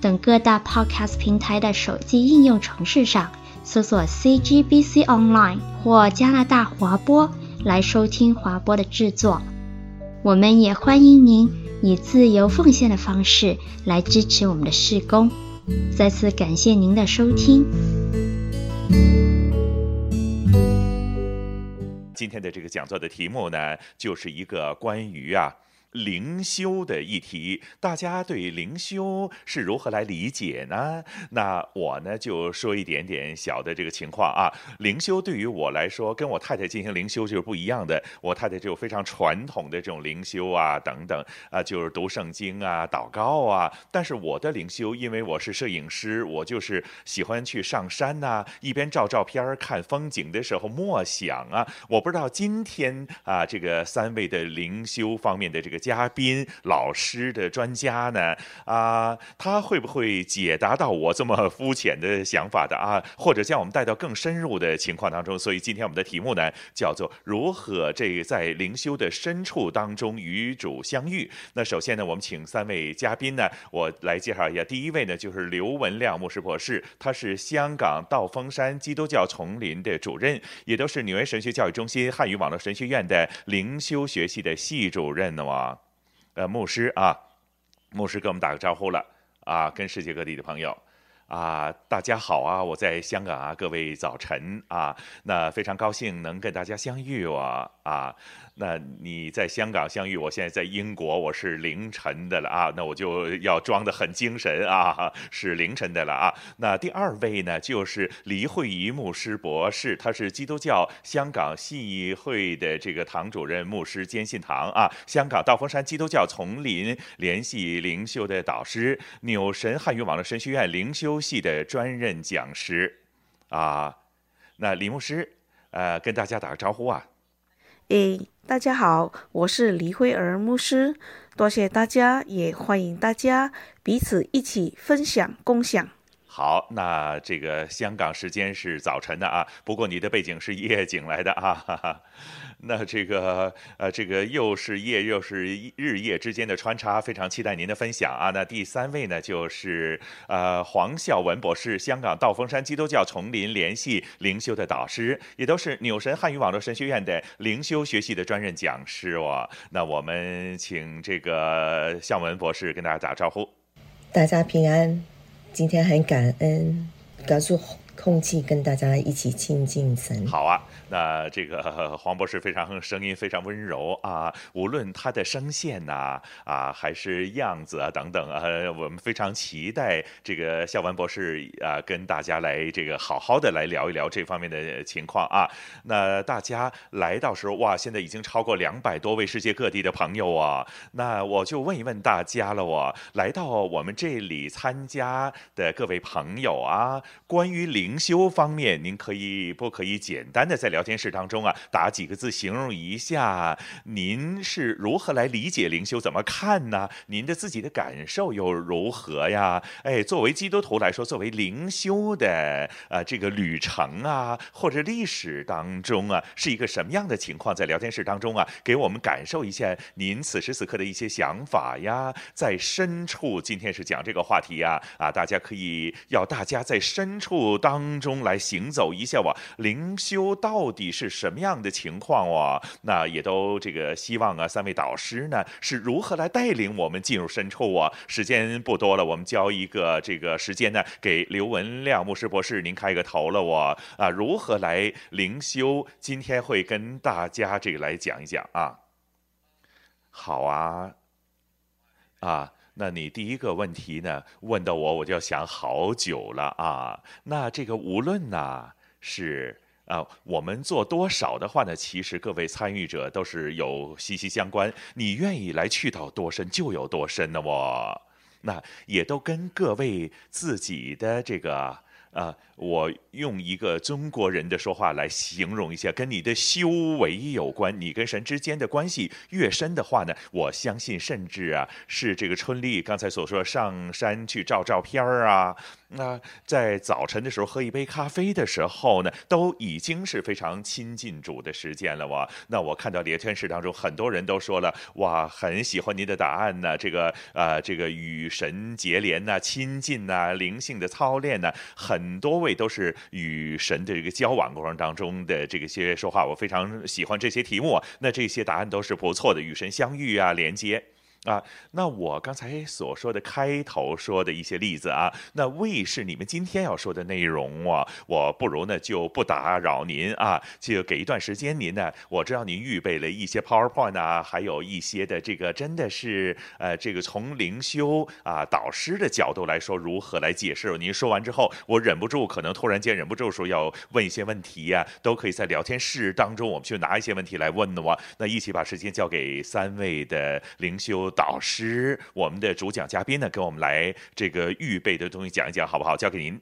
等各大 Podcast 平台的手机应用程式上搜索 CGBC Online 或加拿大华播来收听华播的制作。我们也欢迎您以自由奉献的方式来支持我们的事工。再次感谢您的收听。今天的这个讲座的题目呢，就是一个关于啊。灵修的议题，大家对灵修是如何来理解呢？那我呢就说一点点小的这个情况啊。灵修对于我来说，跟我太太进行灵修就是不一样的。我太太就非常传统的这种灵修啊，等等啊，就是读圣经啊、祷告啊。但是我的灵修，因为我是摄影师，我就是喜欢去上山呐、一边照照片看风景的时候默想啊。我不知道今天啊，这个三位的灵修方面的这个。嘉宾、老师的专家呢？啊，他会不会解答到我这么肤浅的想法的啊？或者将我们带到更深入的情况当中？所以今天我们的题目呢，叫做如何这在灵修的深处当中与主相遇。那首先呢，我们请三位嘉宾呢，我来介绍一下。第一位呢，就是刘文亮牧师博士，他是香港道风山基督教丛林的主任，也都是纽约神学教育中心汉语网络神学院的灵修学系的系主任呢。哇！呃，牧师啊，牧师跟我们打个招呼了啊，跟世界各地的朋友啊，大家好啊，我在香港啊，各位早晨啊，那非常高兴能跟大家相遇啊啊。那你在香港相遇，我现在在英国，我是凌晨的了啊，那我就要装得很精神啊，是凌晨的了啊。那第二位呢，就是黎慧仪牧师博士，他是基督教香港系会的这个堂主任牧师兼信堂啊，香港道风山基督教丛林联系灵修的导师，纽神汉语网络神学院灵修系的专任讲师啊。那李牧师，呃，跟大家打个招呼啊。诶，大家好，我是黎辉儿牧师，多谢大家，也欢迎大家彼此一起分享共享。好，那这个香港时间是早晨的啊，不过你的背景是夜景来的啊。哈哈 那这个呃，这个又是夜又是日夜之间的穿插，非常期待您的分享啊。那第三位呢，就是呃黄孝文博士，香港道风山基督教丛林联系灵修的导师，也都是纽神汉语网络神学院的灵修学系的专任讲师哦。那我们请这个孝文博士跟大家打招呼。大家平安，今天很感恩，告诉空气跟大家一起亲近神。好啊。那这个黄博士非常声音非常温柔啊，无论他的声线呐啊，还是样子啊等等啊，我们非常期待这个笑文博士啊跟大家来这个好好的来聊一聊这方面的情况啊。那大家来到时候哇，现在已经超过两百多位世界各地的朋友啊，那我就问一问大家了，我来到我们这里参加的各位朋友啊，关于领灵修方面，您可以不可以简单的在聊天室当中啊，打几个字形容一下，您是如何来理解灵修？怎么看呢？您的自己的感受又如何呀？哎，作为基督徒来说，作为灵修的呃这个旅程啊，或者历史当中啊，是一个什么样的情况？在聊天室当中啊，给我们感受一下您此时此刻的一些想法呀。在深处，今天是讲这个话题呀，啊，大家可以要大家在深处当当中来行走一下哇，灵修到。底是什么样的情况哦？那也都这个希望啊，三位导师呢是如何来带领我们进入深处啊？时间不多了，我们交一个这个时间呢，给刘文亮牧师博士，您开个头了我啊，如何来灵修？今天会跟大家这个来讲一讲啊。好啊，啊，那你第一个问题呢问到我，我就要想好久了啊。那这个无论呢是。啊，我们做多少的话呢？其实各位参与者都是有息息相关。你愿意来去到多深，就有多深的哦。那也都跟各位自己的这个。啊，我用一个中国人的说话来形容一下，跟你的修为有关。你跟神之间的关系越深的话呢，我相信甚至啊，是这个春丽刚才所说上山去照照片儿啊。那在早晨的时候喝一杯咖啡的时候呢，都已经是非常亲近主的时间了哇。那我看到聊天室当中很多人都说了，哇，很喜欢您的答案呢。这个啊，这个与神结连呐，亲近呐，灵性的操练呐，很多位都是与神的这个交往过程当中的这个些说话，我非常喜欢这些题目。那这些答案都是不错的，与神相遇啊，连接。啊，那我刚才所说的开头说的一些例子啊，那为是你们今天要说的内容啊，我不如呢就不打扰您啊，就给一段时间您呢，我知道您预备了一些 PowerPoint 啊，还有一些的这个真的是呃，这个从灵修啊导师的角度来说，如何来解释？您说完之后，我忍不住可能突然间忍不住说要问一些问题呀，都可以在聊天室当中，我们去拿一些问题来问的哇，那一起把时间交给三位的灵修。导师，我们的主讲嘉宾呢，给我们来这个预备的东西讲一讲，好不好？交给您。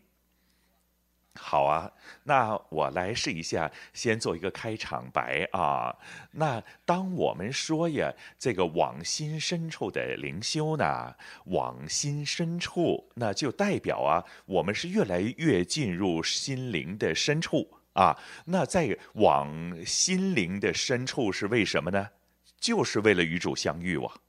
好啊，那我来试一下，先做一个开场白啊。那当我们说呀，这个往心深处的灵修呢，往心深处，那就代表啊，我们是越来越进入心灵的深处啊。那在往心灵的深处是为什么呢？就是为了与主相遇哇。啊，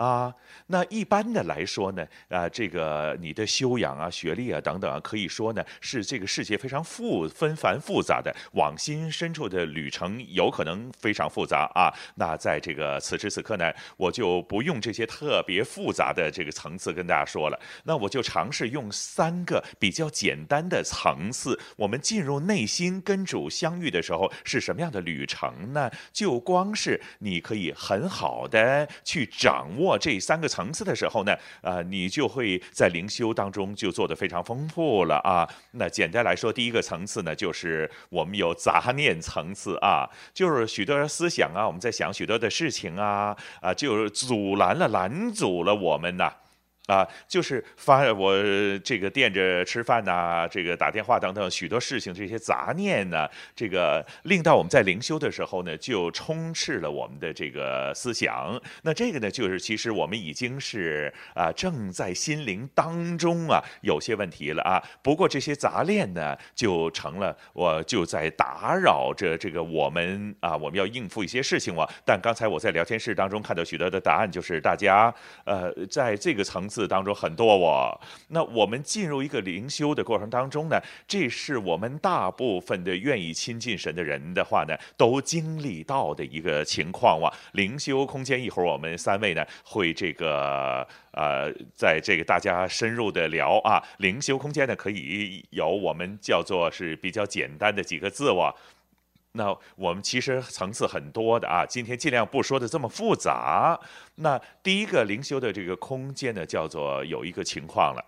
啊那一般的来说呢，啊，这个你的修养啊、学历啊等等啊，可以说呢是这个世界非常复纷繁复杂的往心深处的旅程，有可能非常复杂啊。那在这个此时此刻呢，我就不用这些特别复杂的这个层次跟大家说了，那我就尝试用三个比较简单的层次，我们进入内心跟主相遇的时候是什么样的旅程呢？就光是你可以很好的去掌握。这三个层次的时候呢，呃，你就会在灵修当中就做得非常丰富了啊。那简单来说，第一个层次呢，就是我们有杂念层次啊，就是许多人思想啊，我们在想许多的事情啊，啊，就阻拦了、拦阻了我们呐。啊就是发我这个惦着吃饭呐、这个打电话等等许多事情，这些杂念呢，这个令到我们在灵修的时候呢，就充斥了我们的这个思想。那这个呢，就是其实我们已经是啊，正在心灵当中啊，有些问题了啊。不过这些杂念呢，就成了我就在打扰着这个我们啊，我们要应付一些事情哇。但刚才我在聊天室当中看到许多的答案，就是大家呃，在这个层次。当中很多我，那我们进入一个灵修的过程当中呢，这是我们大部分的愿意亲近神的人的话呢，都经历到的一个情况哇。灵修空间，一会儿我们三位呢会这个呃，在这个大家深入的聊啊。灵修空间呢，可以有我们叫做是比较简单的几个字哇。那我们其实层次很多的啊，今天尽量不说的这么复杂。那第一个灵修的这个空间呢，叫做有一个情况了，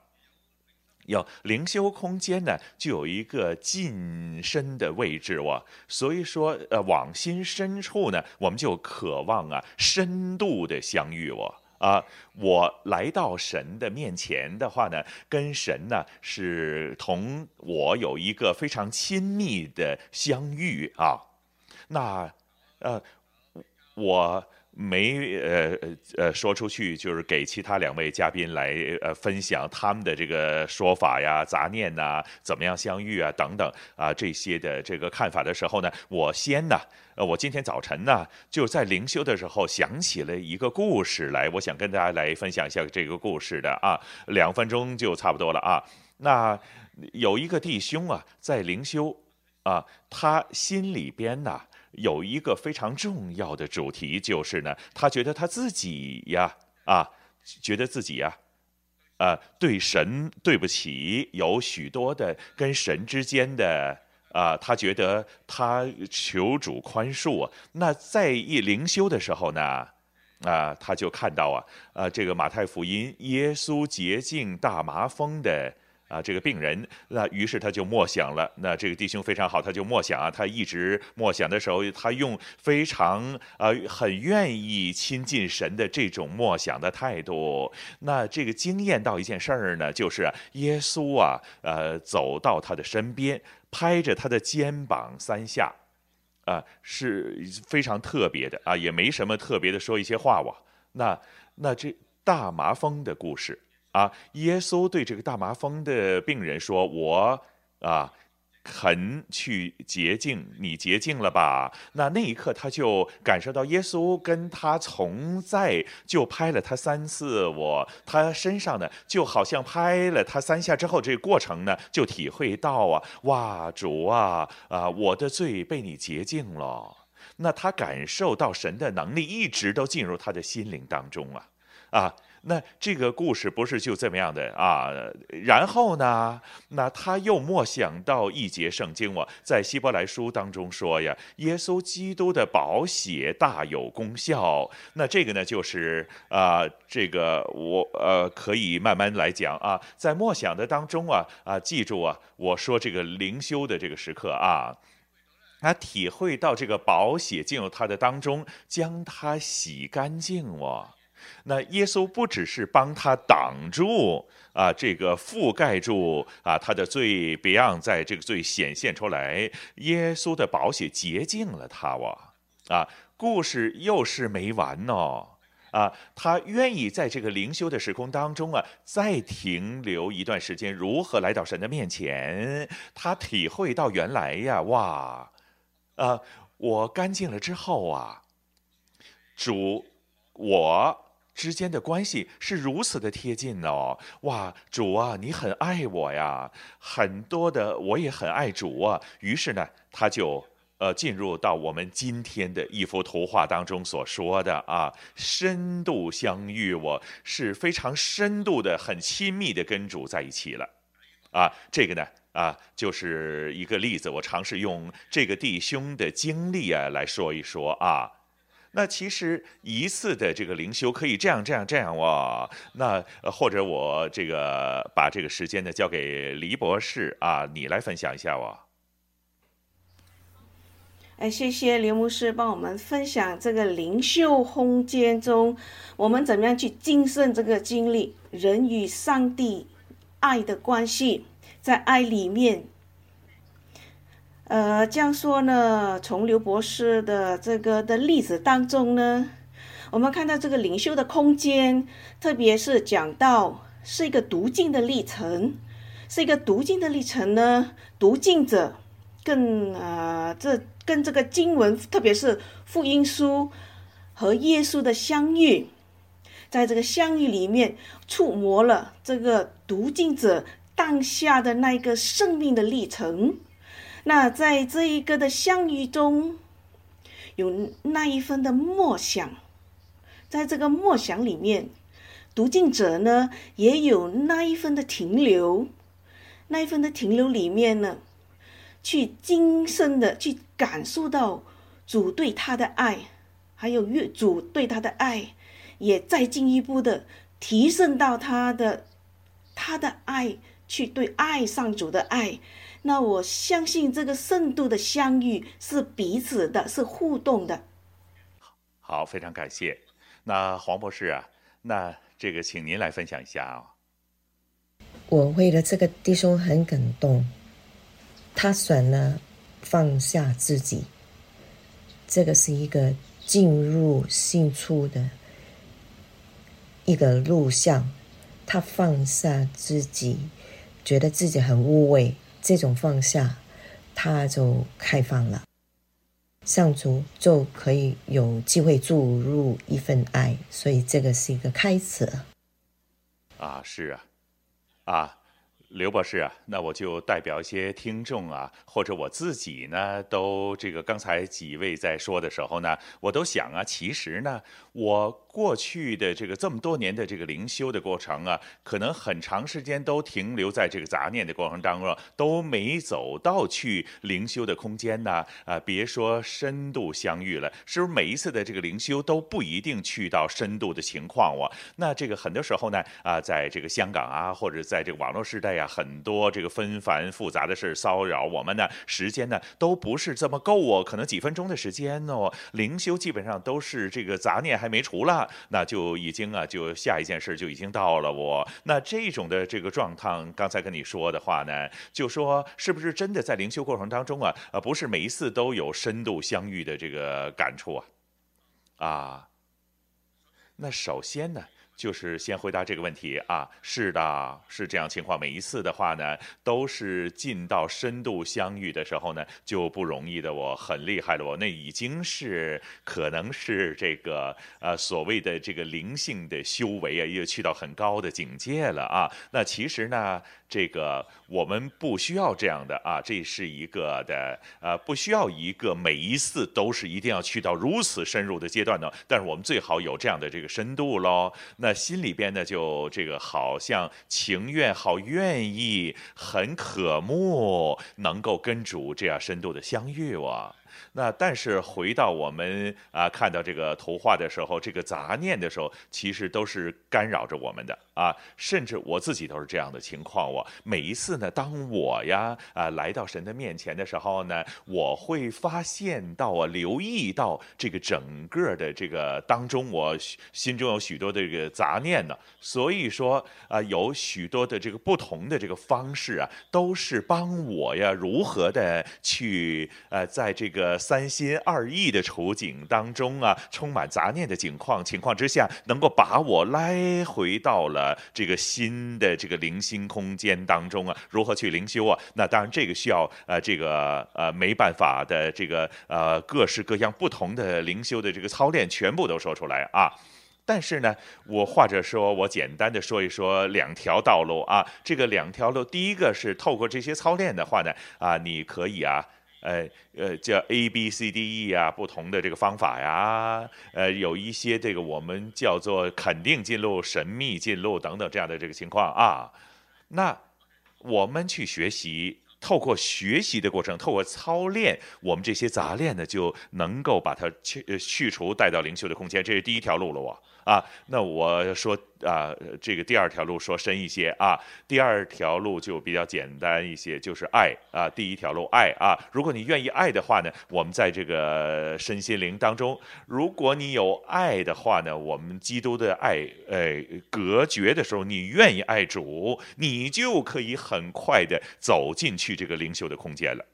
要灵修空间呢，就有一个近身的位置哇。所以说，呃，往心深处呢，我们就渴望啊，深度的相遇哇。啊，我来到神的面前的话呢，跟神呢是同我有一个非常亲密的相遇啊。那呃，我没呃呃说出去，就是给其他两位嘉宾来呃分享他们的这个说法呀、杂念呐、怎么样相遇啊等等啊这些的这个看法的时候呢，我先呢。呃，我今天早晨呢，就在灵修的时候想起了一个故事来，我想跟大家来分享一下这个故事的啊，两分钟就差不多了啊。那有一个弟兄啊，在灵修啊，他心里边呢有一个非常重要的主题，就是呢，他觉得他自己呀啊，觉得自己呀，啊，对神对不起，有许多的跟神之间的。啊，他觉得他求主宽恕。那在一灵修的时候呢，啊，他就看到啊，啊，这个马太福音耶稣洁净大麻风的啊这个病人，那于是他就默想了。那这个弟兄非常好，他就默想啊，他一直默想的时候，他用非常呃很愿意亲近神的这种默想的态度。那这个惊艳到一件事儿呢，就是耶稣啊，呃，走到他的身边，拍着他的肩膀三下。啊，是非常特别的啊，也没什么特别的，说一些话哇。那那这大麻风的故事啊，耶稣对这个大麻风的病人说：“我啊。”肯去洁净，你洁净了吧？那那一刻，他就感受到耶稣跟他同在，就拍了他三次。我他身上呢，就好像拍了他三下之后，这个过程呢，就体会到啊，哇，主啊，啊，我的罪被你洁净了。那他感受到神的能力一直都进入他的心灵当中啊，啊。那这个故事不是就这么样的啊？然后呢，那他又默想到一节圣经，我在希伯来书当中说呀，耶稣基督的宝血大有功效。那这个呢，就是啊，这个我呃可以慢慢来讲啊，在默想的当中啊啊，记住啊，我说这个灵修的这个时刻啊，他体会到这个宝血进入他的当中，将他洗干净哦。那耶稣不只是帮他挡住啊，这个覆盖住啊他的罪，别让在这个罪显现出来。耶稣的宝血洁净了他哇！啊，故事又是没完呢！啊，他愿意在这个灵修的时空当中啊，再停留一段时间，如何来到神的面前？他体会到原来呀，哇！啊，我干净了之后啊，主，我。之间的关系是如此的贴近哦，哇，主啊，你很爱我呀，很多的我也很爱主啊。于是呢，他就呃进入到我们今天的一幅图画当中所说的啊，深度相遇，我是非常深度的、很亲密的跟主在一起了，啊，这个呢啊就是一个例子，我尝试用这个弟兄的经历啊来说一说啊。那其实一次的这个灵修可以这样这样这样哇，那或者我这个把这个时间呢交给黎博士啊，你来分享一下哇。哎，谢谢刘牧师帮我们分享这个灵修空间中，我们怎么样去经历这个经历人与上帝爱的关系，在爱里面。呃，这样说呢，从刘博士的这个的例子当中呢，我们看到这个灵修的空间，特别是讲到是一个读经的历程，是一个读经的历程呢，读经者更呃这跟这个经文，特别是福音书和耶稣的相遇，在这个相遇里面触摸了这个读经者当下的那一个生命的历程。那在这一个的相遇中，有那一份的默想，在这个默想里面，读经者呢也有那一份的停留，那一份的停留里面呢，去精深的去感受到主对他的爱，还有越主对他的爱，也再进一步的提升到他的他的爱，去对爱上主的爱。那我相信这个深度的相遇是彼此的，是互动的。好，非常感谢。那黄博士啊，那这个请您来分享一下啊、哦。我为了这个弟兄很感动，他选了放下自己，这个是一个进入性处的一个录像。他放下自己，觉得自己很无畏。这种放下，他就开放了，上主就可以有机会注入一份爱，所以这个是一个开始。啊，是啊，啊。刘博士啊，那我就代表一些听众啊，或者我自己呢，都这个刚才几位在说的时候呢，我都想啊，其实呢，我过去的这个这么多年的这个灵修的过程啊，可能很长时间都停留在这个杂念的过程当中，都没走到去灵修的空间呢。啊，别说深度相遇了，是不是每一次的这个灵修都不一定去到深度的情况哇？那这个很多时候呢，啊，在这个香港啊，或者在这个网络时代呀。很多这个纷繁复杂的事骚扰我们呢，时间呢都不是这么够哦，可能几分钟的时间哦，灵修基本上都是这个杂念还没除了，那就已经啊，就下一件事就已经到了我。那这种的这个状况，刚才跟你说的话呢，就说是不是真的在灵修过程当中啊，呃，不是每一次都有深度相遇的这个感触啊，啊，那首先呢。就是先回答这个问题啊，是的，是这样情况。每一次的话呢，都是进到深度相遇的时候呢，就不容易的。我很厉害了，我那已经是可能是这个呃所谓的这个灵性的修为啊，又去到很高的境界了啊。那其实呢。这个我们不需要这样的啊，这是一个的呃，不需要一个每一次都是一定要去到如此深入的阶段呢。但是我们最好有这样的这个深度喽。那心里边呢，就这个好像情愿、好愿意、很渴慕，能够跟主这样深度的相遇哇。那但是回到我们啊，看到这个图画的时候，这个杂念的时候，其实都是干扰着我们的啊。甚至我自己都是这样的情况。我每一次呢，当我呀啊来到神的面前的时候呢，我会发现到啊，留意到这个整个的这个当中，我心中有许多的这个杂念呢。所以说啊，有许多的这个不同的这个方式啊，都是帮我呀如何的去呃，在这个。呃，三心二意的处境当中啊，充满杂念的境况情况之下，能够把我拉回到了这个新的这个灵心空间当中啊，如何去灵修啊？那当然这个需要呃这个呃没办法的这个呃各式各样不同的灵修的这个操练全部都说出来啊。但是呢，我或者说我简单的说一说两条道路啊，这个两条路，第一个是透过这些操练的话呢啊，你可以啊。呃呃，叫 A B C D E 啊，不同的这个方法呀，呃，有一些这个我们叫做肯定进入、神秘进入等等这样的这个情况啊。那我们去学习，透过学习的过程，透过操练，我们这些杂念呢，就能够把它去去除，带到灵修的空间。这是第一条路了，我。啊，那我说啊，这个第二条路说深一些啊，第二条路就比较简单一些，就是爱啊。第一条路爱啊，如果你愿意爱的话呢，我们在这个身心灵当中，如果你有爱的话呢，我们基督的爱，呃，隔绝的时候，你愿意爱主，你就可以很快的走进去这个灵修的空间了。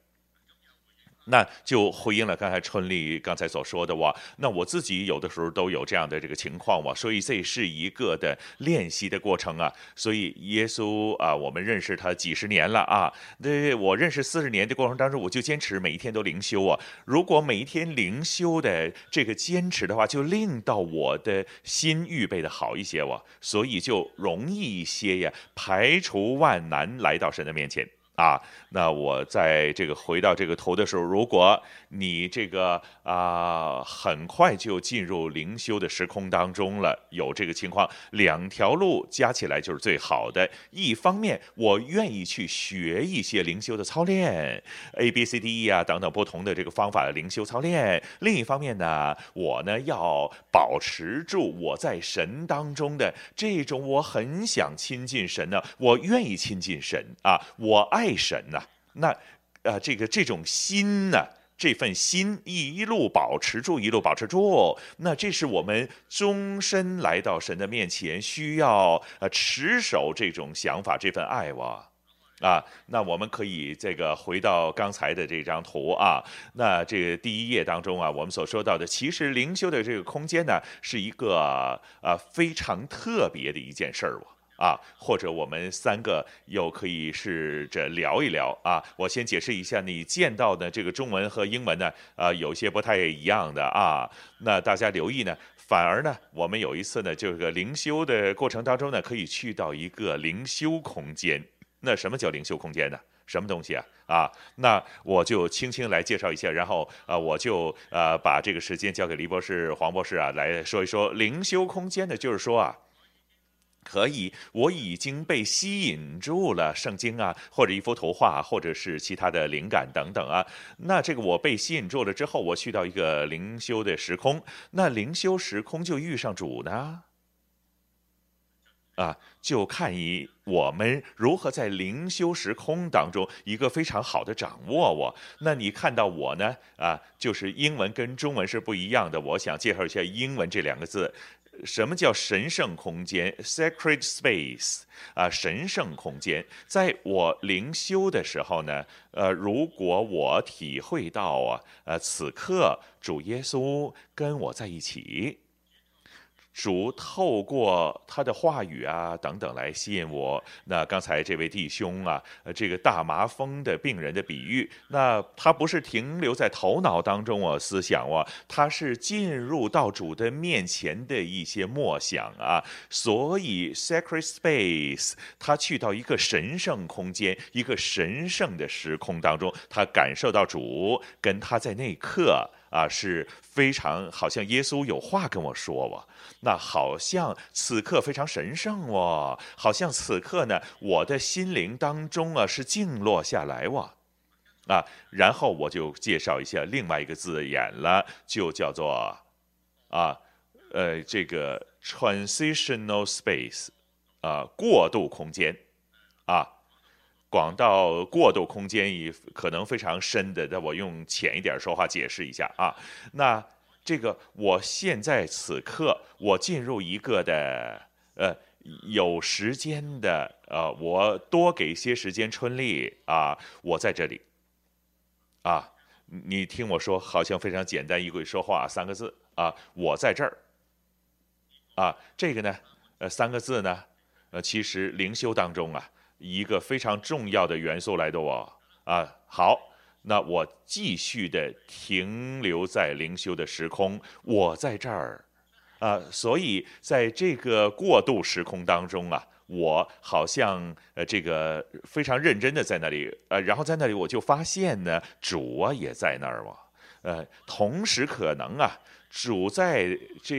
那就回应了刚才春丽刚才所说的哇，那我自己有的时候都有这样的这个情况哇，所以这是一个的练习的过程啊。所以耶稣啊，我们认识他几十年了啊，那我认识四十年的过程当中，我就坚持每一天都灵修啊。如果每一天灵修的这个坚持的话，就令到我的心预备的好一些哇，所以就容易一些呀，排除万难来到神的面前。啊，那我在这个回到这个头的时候，如果你这个啊很快就进入灵修的时空当中了，有这个情况，两条路加起来就是最好的。一方面，我愿意去学一些灵修的操练，A B C D E 啊等等不同的这个方法的灵修操练；另一方面呢，我呢要保持住我在神当中的这种我很想亲近神呢，我愿意亲近神啊，我爱。爱神呐，那，呃，这个这种心呢，这份心一路保持住，一路保持住，那这是我们终身来到神的面前需要呃持守这种想法，这份爱哇，啊，那我们可以这个回到刚才的这张图啊，那这个第一页当中啊，我们所说到的，其实灵修的这个空间呢，是一个呃非常特别的一件事儿。啊，啊或者我们三个又可以试着聊一聊啊。我先解释一下，你见到的这个中文和英文呢，呃，有些不太一样的啊。那大家留意呢，反而呢，我们有一次呢，这个灵修的过程当中呢，可以去到一个灵修空间。那什么叫灵修空间呢？什么东西啊？啊，那我就轻轻来介绍一下，然后呃，我就呃把这个时间交给黎博士、黄博士啊来说一说灵修空间呢，就是说啊。可以，我已经被吸引住了，圣经啊，或者一幅图画，或者是其他的灵感等等啊。那这个我被吸引住了之后，我去到一个灵修的时空，那灵修时空就遇上主呢。啊，就看以我们如何在灵修时空当中一个非常好的掌握我。那你看到我呢？啊，就是英文跟中文是不一样的。我想介绍一下英文这两个字，什么叫神圣空间 （sacred space）？啊，神圣空间，在我灵修的时候呢，呃，如果我体会到啊，呃，此刻主耶稣跟我在一起。主透过他的话语啊等等来吸引我。那刚才这位弟兄啊，呃，这个大麻风的病人的比喻，那他不是停留在头脑当中啊思想啊，他是进入到主的面前的一些默想啊。所以 sacred space，他去到一个神圣空间，一个神圣的时空当中，他感受到主跟他在那一刻。啊，是非常好像耶稣有话跟我说哇，那好像此刻非常神圣哇，好像此刻呢，我的心灵当中啊是静落下来哇，啊，然后我就介绍一下另外一个字眼了，就叫做啊，呃，这个 transitional space，啊，过渡空间，啊。广到过渡空间也可能非常深的，那我用浅一点说话解释一下啊。那这个我现在此刻我进入一个的呃有时间的呃，我多给些时间春丽啊，我在这里啊，你听我说，好像非常简单一句说话三个字啊，我在这儿啊，这个呢呃三个字呢呃其实灵修当中啊。一个非常重要的元素来的我啊，好，那我继续的停留在灵修的时空，我在这儿啊，所以在这个过渡时空当中啊，我好像呃这个非常认真的在那里呃，然后在那里我就发现呢，主啊也在那儿哇，呃，同时可能啊。主在这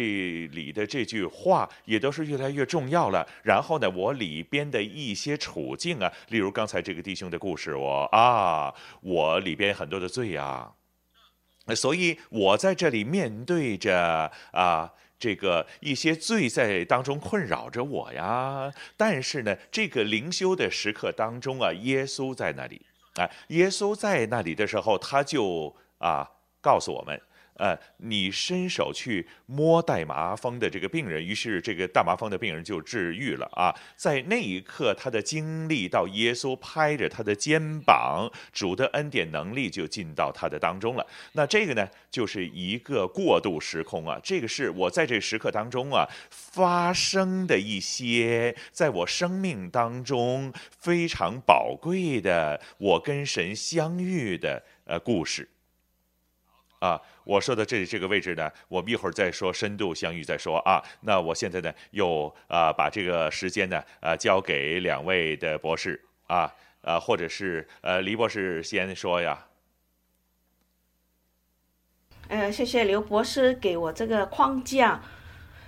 里的这句话也都是越来越重要了。然后呢，我里边的一些处境啊，例如刚才这个弟兄的故事，我啊，我里边很多的罪啊，所以我在这里面对着啊这个一些罪在当中困扰着我呀。但是呢，这个灵修的时刻当中啊，耶稣在那里啊，耶稣在那里的时候，他就啊告诉我们。呃，你伸手去摸带麻风的这个病人，于是这个大麻风的病人就治愈了啊！在那一刻，他的经历到耶稣拍着他的肩膀，主的恩典能力就进到他的当中了。那这个呢，就是一个过渡时空啊。这个是我在这时刻当中啊发生的一些，在我生命当中非常宝贵的，我跟神相遇的呃故事。啊，我说的这这个位置呢，我们一会儿再说深度相遇再说啊。那我现在呢，又啊把这个时间呢，啊交给两位的博士啊，啊或者是呃黎博士先说呀。呃，谢谢刘博士给我这个框架。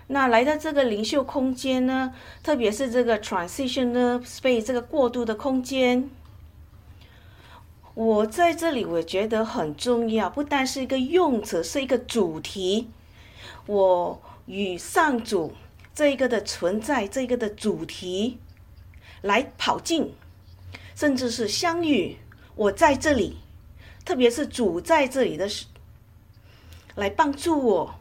那来到这个灵修空间呢，特别是这个 transitional space 这个过渡的空间。我在这里，我觉得很重要，不但是一个用词，是一个主题。我与上主这一个的存在，这个的主题来跑进，甚至是相遇。我在这里，特别是主在这里的时，来帮助我，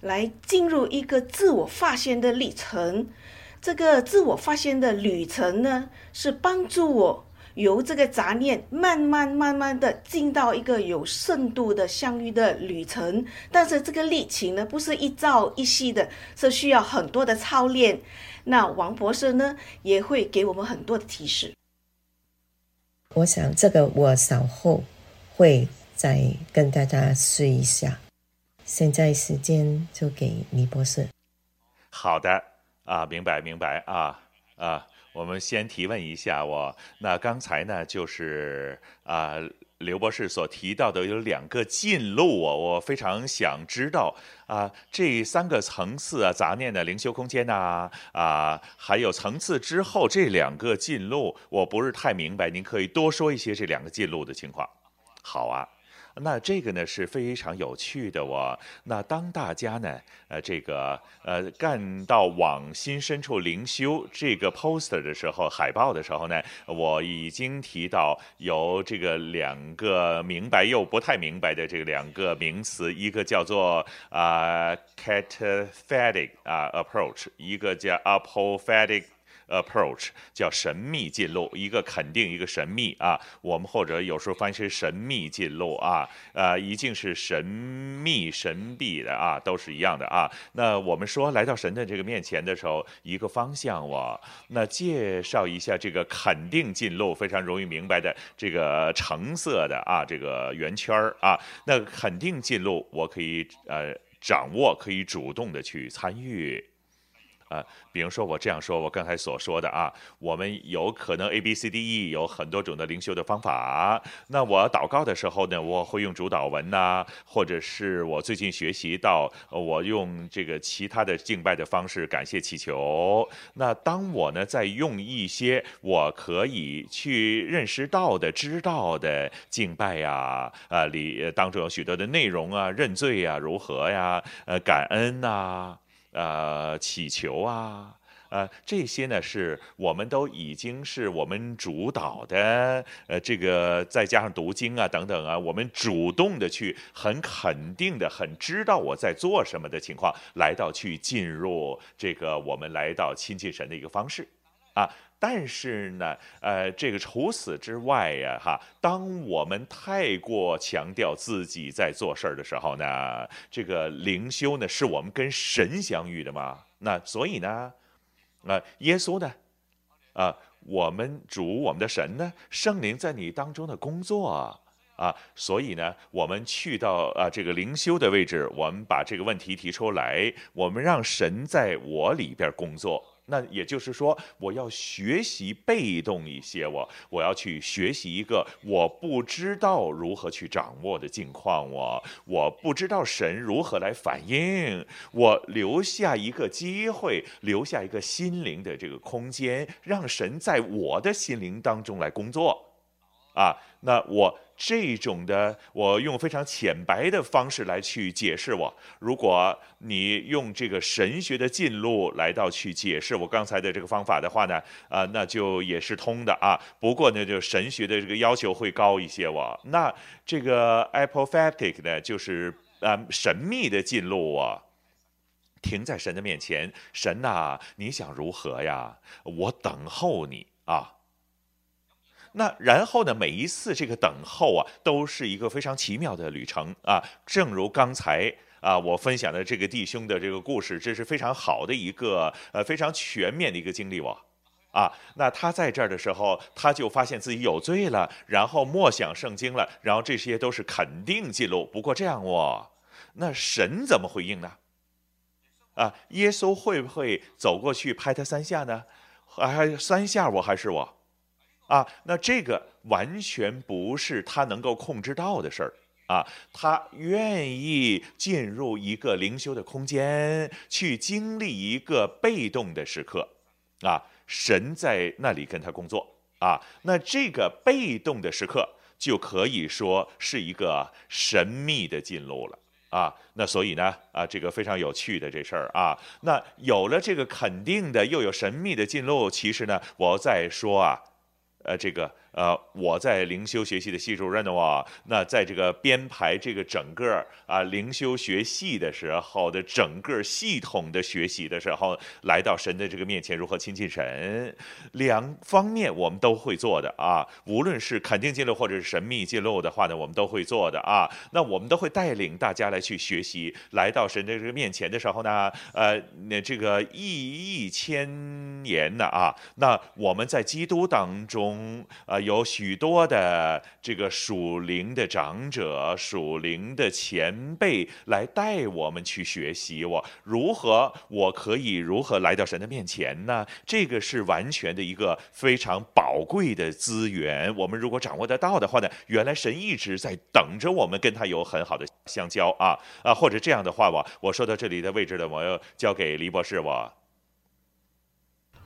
来进入一个自我发现的历程。这个自我发现的旅程呢，是帮助我。由这个杂念慢慢慢慢的进到一个有深度的相遇的旅程，但是这个历程呢，不是一朝一夕的，是需要很多的操练。那王博士呢，也会给我们很多的提示。我想这个我稍后会再跟大家说一下。现在时间就给李博士。好的啊，明白明白啊啊。我们先提问一下我，那刚才呢就是啊刘博士所提到的有两个进路啊，我非常想知道啊这三个层次啊杂念的灵修空间呐啊还有层次之后这两个进路我不是太明白，您可以多说一些这两个进路的情况。好啊，那这个呢是非常有趣的哦。那当大家呢，呃，这个呃，干到往心深处灵修这个 poster 的时候，海报的时候呢，我已经提到有这个两个明白又不太明白的这个两个名词，一个叫做啊、cataphatic 啊、approach，一个叫 apophatic。Approach 叫神秘进入，一个肯定，一个神秘啊。我们或者有时候翻译成神秘进入啊，呃，一定是神秘神秘的啊，都是一样的啊。那我们说来到神的这个面前的时候，一个方向我那介绍一下这个肯定进入，非常容易明白的这个橙色的啊，这个圆圈儿啊，那肯定进入，我可以呃掌握，可以主动的去参与。啊，比如说我这样说，我刚才所说的啊，我们有可能 A B C D E 有很多种的灵修的方法。那我祷告的时候呢，我会用主祷文呐、或者是我最近学习到，我用这个其他的敬拜的方式感谢祈求。那当我呢在用一些我可以去认识到的、知道的敬拜呀，啊里当中有许多的内容啊，认罪呀，如何呀，呃，感恩呐、呃，祈求啊，呃，这些呢是我们都已经是我们主导的，呃，这个再加上读经啊等等啊，我们主动的去很肯定的、很知道我在做什么的情况，来到去进入这个我们来到亲近神的一个方式，啊。但是呢，呃，这个除此之外呀，哈，当我们太过强调自己在做事儿的时候呢，这个灵修呢，是我们跟神相遇的嘛。那所以呢，啊、耶稣呢，啊、我们主我们的神呢，圣灵在你当中的工作啊，啊，所以呢，我们去到啊这个灵修的位置，我们把这个问题提出来，我们让神在我里边工作。那也就是说，我要学习被动一些，我我要去学习一个我不知道如何去掌握的境况，我我不知道神如何来反应，我留下一个机会，留下一个心灵的这个空间，让神在我的心灵当中来工作，啊，那我。这种的，我用非常浅白的方式来去解释我。如果你用这个神学的进路来到去解释我刚才的这个方法的话呢，啊，那就也是通的啊。不过呢，就神学的这个要求会高一些。我那这个 apophatic 呢，就是啊神秘的进路啊，停在神的面前，神呐，你想如何呀？我等候你啊。那然后呢，每一次这个等候啊，都是一个非常奇妙的旅程啊。正如刚才啊，我分享的这个弟兄的这个故事，这是非常好的一个呃非常全面的一个经历哦。啊，那他在这儿的时候，他就发现自己有罪了，然后默想圣经了，然后这些都是肯定记录。不过这样哦，那神怎么回应呢？啊，耶稣会不会走过去拍他三下呢？还三下我还是我？啊，那这个完全不是他能够控制到的事儿啊！他愿意进入一个灵修的空间，去经历一个被动的时刻，啊，神在那里跟他工作啊。那这个被动的时刻就可以说是一个神秘的进入了啊。那所以呢，啊，这个非常有趣的这事儿啊。那有了这个肯定的，又有神秘的进路，其实呢，我再说啊。呃，这个呃，我在灵修学习的系主任的话，那在这个编排这个整个啊灵修学系的时候的整个系统的学习的时候，来到神的这个面前，如何亲近神，两方面我们都会做的啊。无论是肯定记录或者是神秘记录的话呢，我们都会做的啊。那我们都会带领大家来去学习，来到神的这个面前的时候呢，呃，那这个意义千年的啊，那我们在基督当中。啊，有许多的这个属灵的长者、属灵的前辈来带我们去学习。我如何，我可以如何来到神的面前呢？这个是完全的一个非常宝贵的资源。我们如果掌握得到的话呢，原来神一直在等着我们跟他有很好的相交啊啊，或者这样的话，我我说到这里的位置呢，我要交给黎博士我。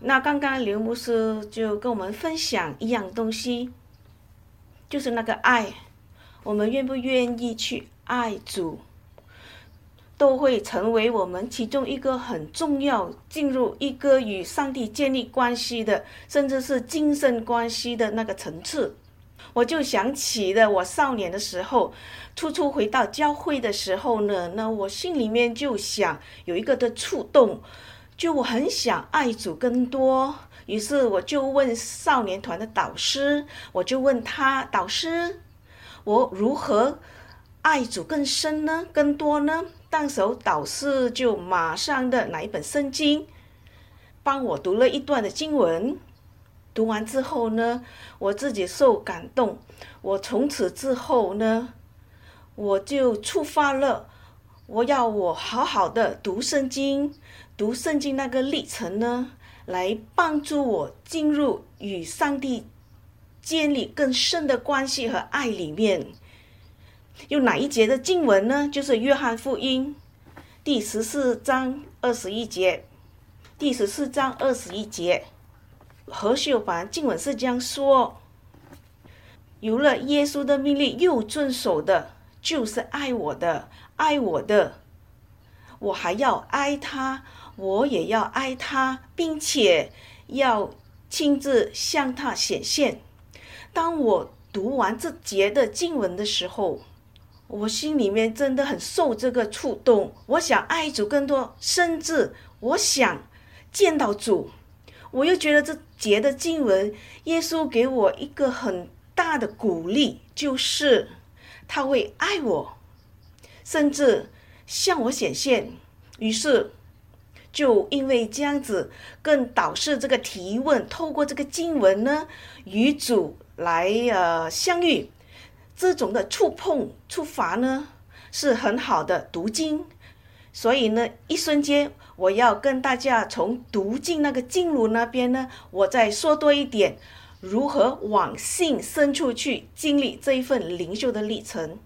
那刚刚刘牧师就跟我们分享一样东西，就是那个爱。我们愿不愿意去爱主，都会成为我们其中一个很重要进入一个与上帝建立关系的，甚至是精神关系的那个层次。我就想起了我少年的时候，初初回到教会的时候呢，那我心里面就想有一个的触动，就我很想爱主更多。于是我就问少年团的导师，我就问他导师，我如何爱主更深呢？更多呢？当时导师就马上的拿一本圣经，帮我读了一段的经文。读完之后呢，我自己受感动。我从此之后呢，我就出发了。我要我好好的读圣经，读圣经那个历程呢，来帮助我进入与上帝建立更深的关系和爱里面。有哪一节的经文呢？就是约翰福音第十四章二十一节。第十四章二十一节，何秀凡经文是这样说：有了耶稣的命令又遵守的，就是爱我的；爱我的，我还要爱他。我也要爱他，并且要亲自向他显现。当我读完这节的经文的时候，我心里面真的很受这个触动。我想爱主更多，甚至我想见到主。我又觉得这节的经文，耶稣给我一个很大的鼓励，就是他会爱我，甚至向我显现。于是。就因为这样子，更导致这个提问，透过这个经文呢，与主来呃相遇，这种的触碰触发呢是很好的读经。所以呢，一瞬间我要跟大家从读经那个经路那边呢，我再说多一点，如何往性深处去经历这一份灵修的历程。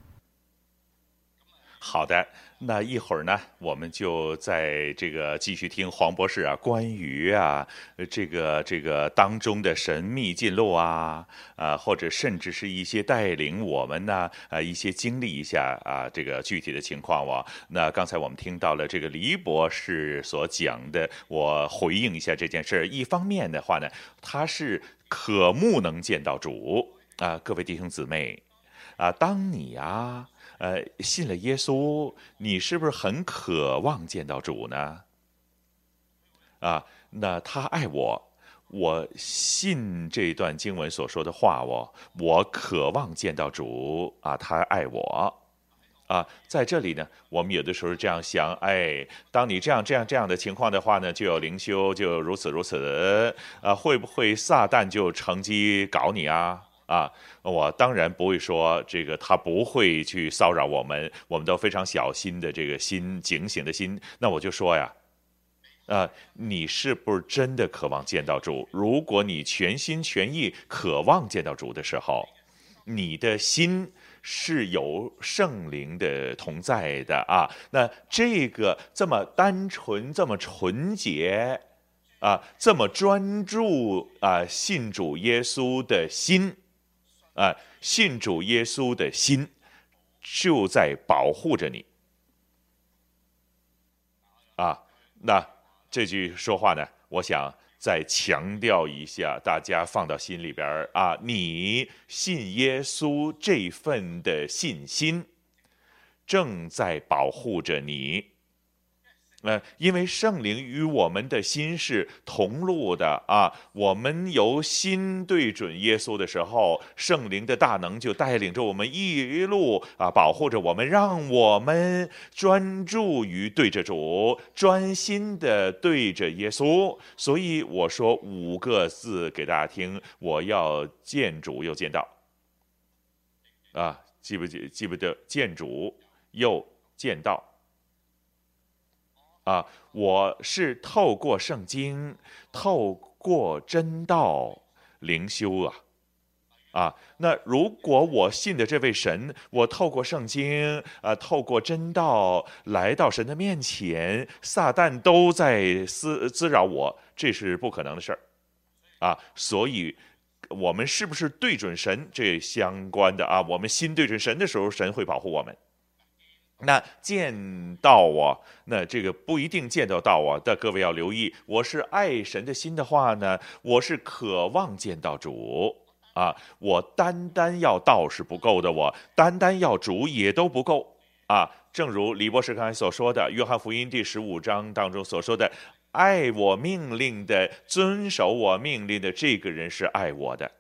好的。那一会儿呢，我们就在这个继续听黄博士啊，关于啊这个这个当中的神秘记录啊，啊或者甚至是一些带领我们呢啊一些经历一下啊这个具体的情况哇。那刚才我们听到了这个黎博士所讲的，我回应一下这件事儿。一方面的话呢，他是渴慕能见到主啊，各位弟兄姊妹啊，当你啊。呃，信了耶稣，你是不是很渴望见到主呢？啊，那他爱我，我信这段经文所说的话，我我渴望见到主啊，他爱我啊，在这里呢，我们有的时候这样想，哎，当你这样这样这样的情况的话呢，就有灵修，就如此如此，啊，会不会撒旦就乘机搞你啊？啊，我当然不会说这个，他不会去骚扰我们，我们都非常小心的这个心，警醒的心。那我就说呀，啊，你是不是真的渴望见到主？如果你全心全意渴望见到主的时候，你的心是有圣灵的同在的啊。那这个这么单纯、这么纯洁啊，这么专注啊，信主耶稣的心。啊，信主耶稣的心就在保护着你。啊，那这句说话呢，我想再强调一下，大家放到心里边啊，你信耶稣这份的信心正在保护着你。呃，因为圣灵与我们的心是同路的啊，我们由心对准耶稣的时候，圣灵的大能就带领着我们一路啊，保护着我们，让我们专注于对着主，专心的对着耶稣。所以我说五个字给大家听：我要见主又见到。啊，记不记？记不得见主又见到。啊，我是透过圣经，透过真道灵修啊，啊，那如果我信的这位神，我透过圣经啊，透过真道来到神的面前，撒旦都在滋滋扰我，这是不可能的事儿，啊，所以我们是不是对准神这相关的啊？我们心对准神的时候，神会保护我们。那见到我，那这个不一定见得到我，但各位要留意，我是爱神的心的话呢，我是渴望见到主啊。我单单要道是不够的，我单单要主也都不够啊。正如李博士刚才所说的，《约翰福音》第十五章当中所说的，爱我命令的、遵守我命令的这个人是爱我的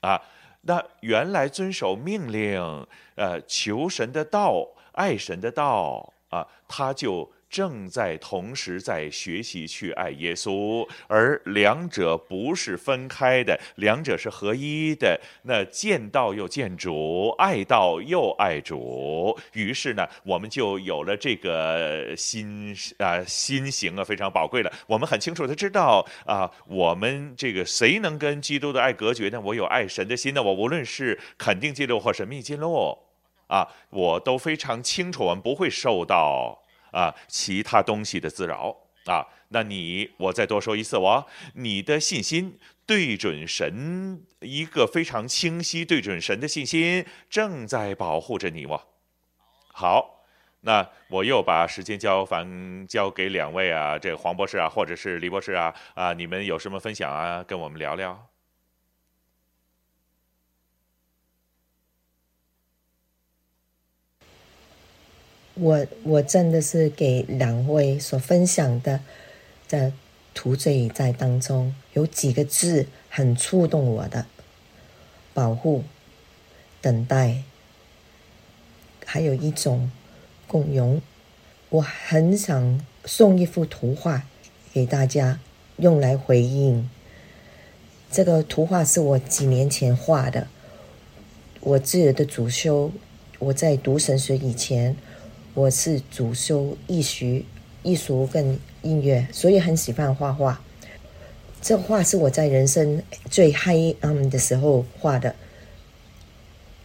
啊。那原来遵守命令，呃，求神的道。爱神的道啊，他就正在同时在学习去爱耶稣，而两者不是分开的，两者是合一的。那见道又见主，爱道又爱主，于是呢，我们就有了这个心啊心型啊，非常宝贵了。我们很清楚的知道啊，我们这个谁能跟基督的爱隔绝呢？我有爱神的心呢，我无论是肯定记录或神秘记录。啊，我都非常清楚，我们不会受到啊其他东西的滋扰啊。那你，我再多说一次，我你的信心对准神，一个非常清晰对准神的信心，正在保护着你。我好，那我又把时间交还交给两位啊，这黄博士啊，或者是李博士啊，啊，你们有什么分享啊，跟我们聊聊。我我真的是给两位所分享的的图嘴在当中有几个字很触动我的，保护、等待，还有一种共融。我很想送一幅图画给大家，用来回应。这个图画是我几年前画的，我自己的主修，我在读神学以前。我是主修艺术、艺术跟音乐，所以很喜欢画画。这画是我在人生最黑暗的时候画的。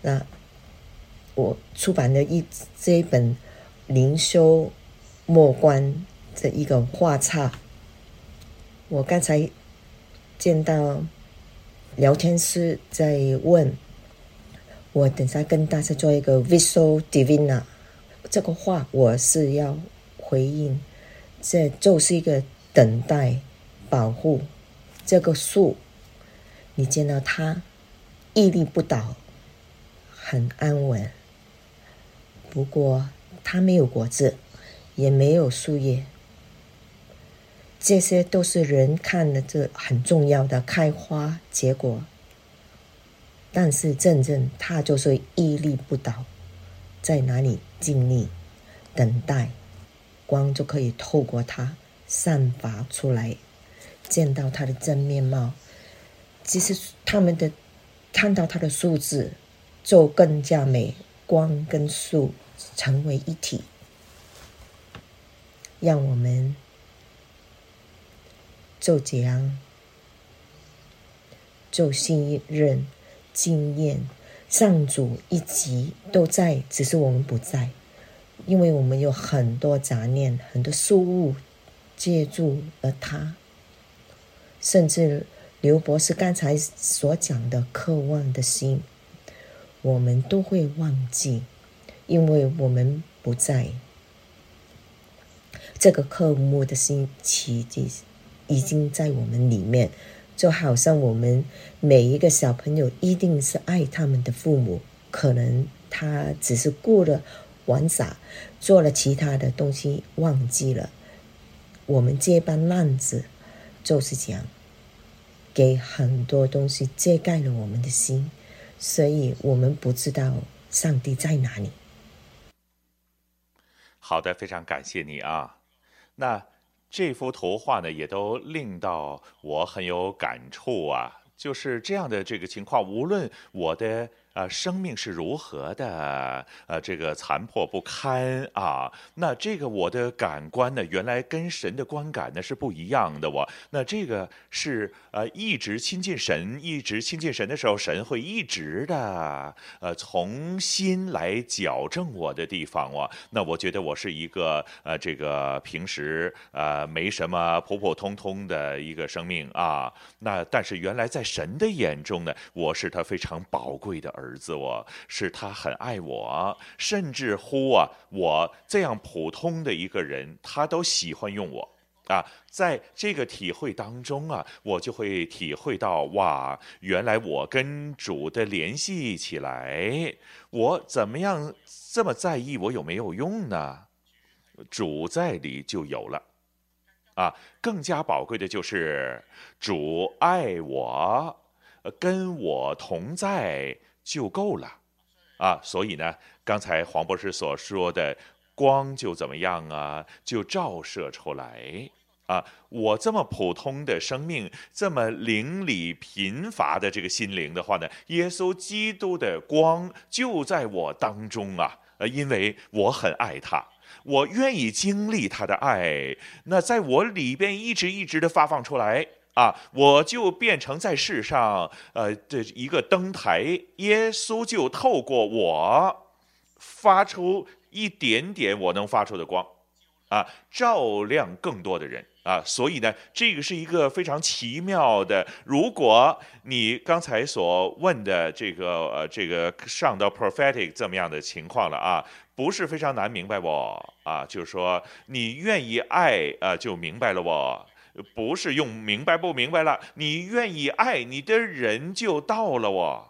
那我出版了一这一本灵修末观这一个画册。我刚才见到聊天室在问，我等下跟大家做一个 Visual Divina。这个话我是要回应，这就是一个等待、保护。这个树，你见到它屹立不倒，很安稳。不过它没有果子，也没有树叶，这些都是人看的这很重要的开花结果。但是真正它就是屹立不倒。在哪里静立，等待，光就可以透过它散发出来，见到它的真面貌。其实他们的看到它的数字，就更加美。光跟树成为一体，让我们就这样，就信任经验。上主一直都在，只是我们不在，因为我们有很多杂念、很多事物借助了他，甚至刘博士刚才所讲的渴望的心，我们都会忘记，因为我们不在。这个渴慕的心，其实已经在我们里面。就好像我们每一个小朋友一定是爱他们的父母，可能他只是过了玩耍，做了其他的东西忘记了。我们这班浪子就是这样，给很多东西遮盖了我们的心，所以我们不知道上帝在哪里。好的，非常感谢你啊，那。这幅图画呢，也都令到我很有感触啊。就是这样的这个情况，无论我的啊，生命是如何的？呃，这个残破不堪啊，那这个我的感官呢，原来跟神的观感呢是不一样的。我那这个是呃，一直亲近神，一直亲近神的时候，神会一直的呃，重新来矫正我的地方。我那我觉得我是一个呃，这个平时呃没什么普普通通的一个生命啊。那但是原来在神的眼中呢，我是他非常宝贵的儿子，我是他很爱我，甚至乎啊，我这样普通的一个人，他都喜欢用我啊。在这个体会当中啊，我就会体会到哇，原来我跟主的联系起来，我怎么样这么在意我有没有用呢？主在里就有了啊。更加宝贵的就是主爱我，跟我同在。就够了，啊，所以呢，刚才黄博士所说的光就怎么样啊，就照射出来啊。我这么普通的生命，这么灵里贫乏的这个心灵的话呢，耶稣基督的光就在我当中啊，呃，因为我很爱他，我愿意经历他的爱，那在我里边一直一直的发放出来。啊，我就变成在世上，呃，这一个灯台，耶稣就透过我发出一点点我能发出的光，啊，照亮更多的人啊，所以呢，这个是一个非常奇妙的。如果你刚才所问的这个呃，这个上到 prophetic 这么样的情况了啊，不是非常难明白我啊，就是说你愿意爱啊，就明白了我。不是用明白不明白了，你愿意爱你的人就到了哦。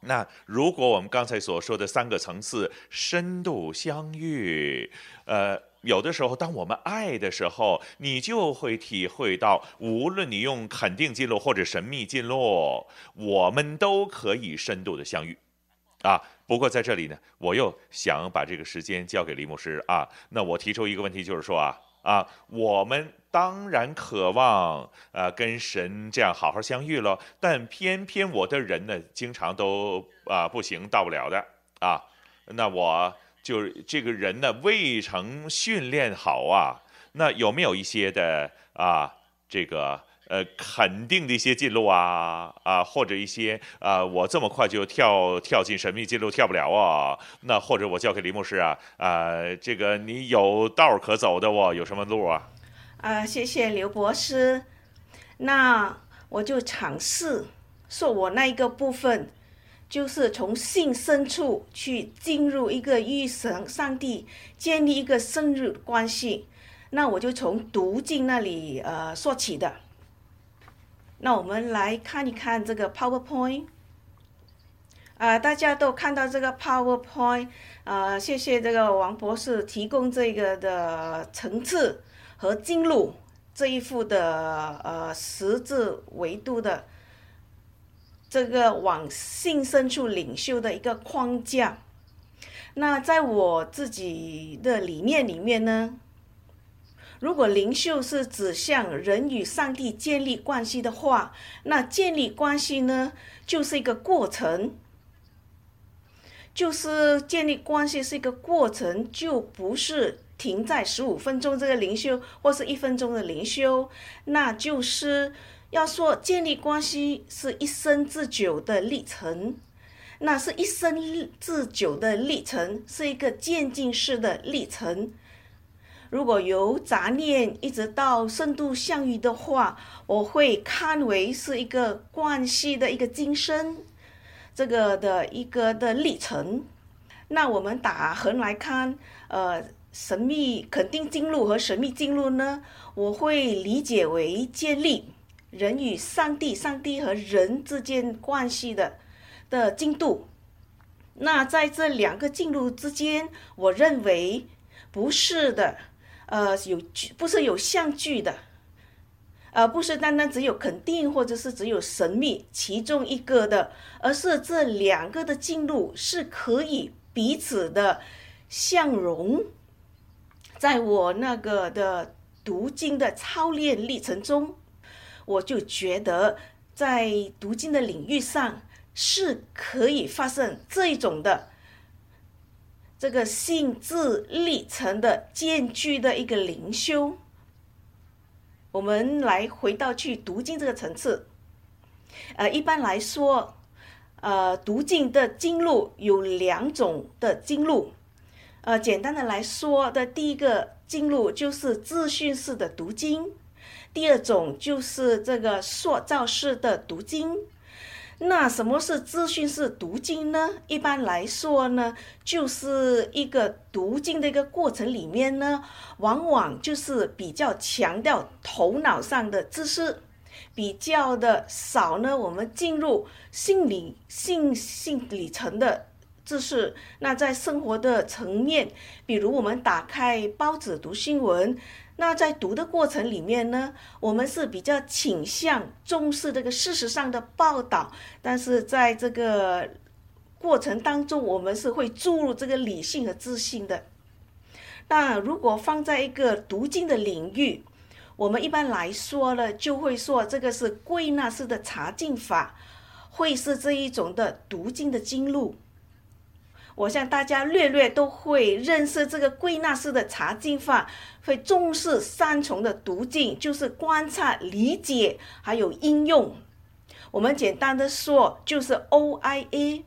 那如果我们刚才所说的三个层次深度相遇，呃，有的时候当我们爱的时候，你就会体会到，无论你用肯定进入或者神秘进入，我们都可以深度的相遇，啊。不过在这里呢，我又想把这个时间交给李牧师啊。那我提出一个问题，就是说啊。啊，我们当然渴望呃跟神这样好好相遇了，但偏偏我的人呢，经常都啊不行，到不了的啊。那我就这个人呢，未曾训练好啊。那有没有一些的啊这个？呃，肯定的一些记录啊，啊，或者一些啊，我这么快就跳跳进神秘记录跳不了啊，那或者我交给李牧师啊，啊，这个你有道可走的哦，有什么路啊？啊，谢谢刘博士，那我就尝试说我那一个部分，就是从性深处去进入一个与神上帝建立一个深入关系，那我就从读经那里呃说起的。那我们来看一看这个 PowerPoint，啊、大家都看到这个 PowerPoint，啊、谢谢这个王博士提供这个的层次和经络这一幅的呃十字维度的这个往性深处领袖的一个框架。那在我自己的理念里面呢，如果灵修是指向人与上帝建立关系的话，那建立关系呢，就是一个过程，就是建立关系是一个过程，就不是停在十五分钟这个灵修或是一分钟的灵修，那就是要说建立关系是一生之久的历程，那是一生之久的历程，是一个渐进式的历程。如果由杂念一直到深度相遇的话，我会看为是一个关系的一个今生，这个的一个的历程。那我们打横来看，呃，神秘肯定进入和神秘进入呢，我会理解为建立人与上帝、上帝和人之间关系的的进度。那在这两个进入之间，我认为不是的。呃，有不是有相距的，呃，不是单单只有肯定或者是只有神秘其中一个的，而是这两个的进入是可以彼此的相融。在我那个的读经的操练历程中，我就觉得在读经的领域上，是可以发生这一种的这个性智历程的艰巨的一个灵修。我们来回到去读经这个层次，呃，一般来说，呃，读经的经路有两种的经路，呃，简单的来说的第一个经路就是自训式的读经，第二种就是这个塑造式的读经。那什么是资讯式读经呢？一般来说呢，就是一个读经的一个过程里面呢，往往就是比较强调头脑上的知识，比较的少呢。我们进入心理、性性理层的知识。那在生活的层面，比如我们打开报纸读新闻。那在读的过程里面呢，我们是比较倾向重视这个事实上的报道，但是在这个过程当中，我们是会注入这个理性和自信的。那如果放在一个读经的领域，我们一般来说呢，就会说这个是归纳式的查经法，会是这一种的读经的经路。我想大家略略都会认识这个归纳式的查经法，会重视三重的读经，就是观察、理解还有应用。我们简单的说，就是 OIA。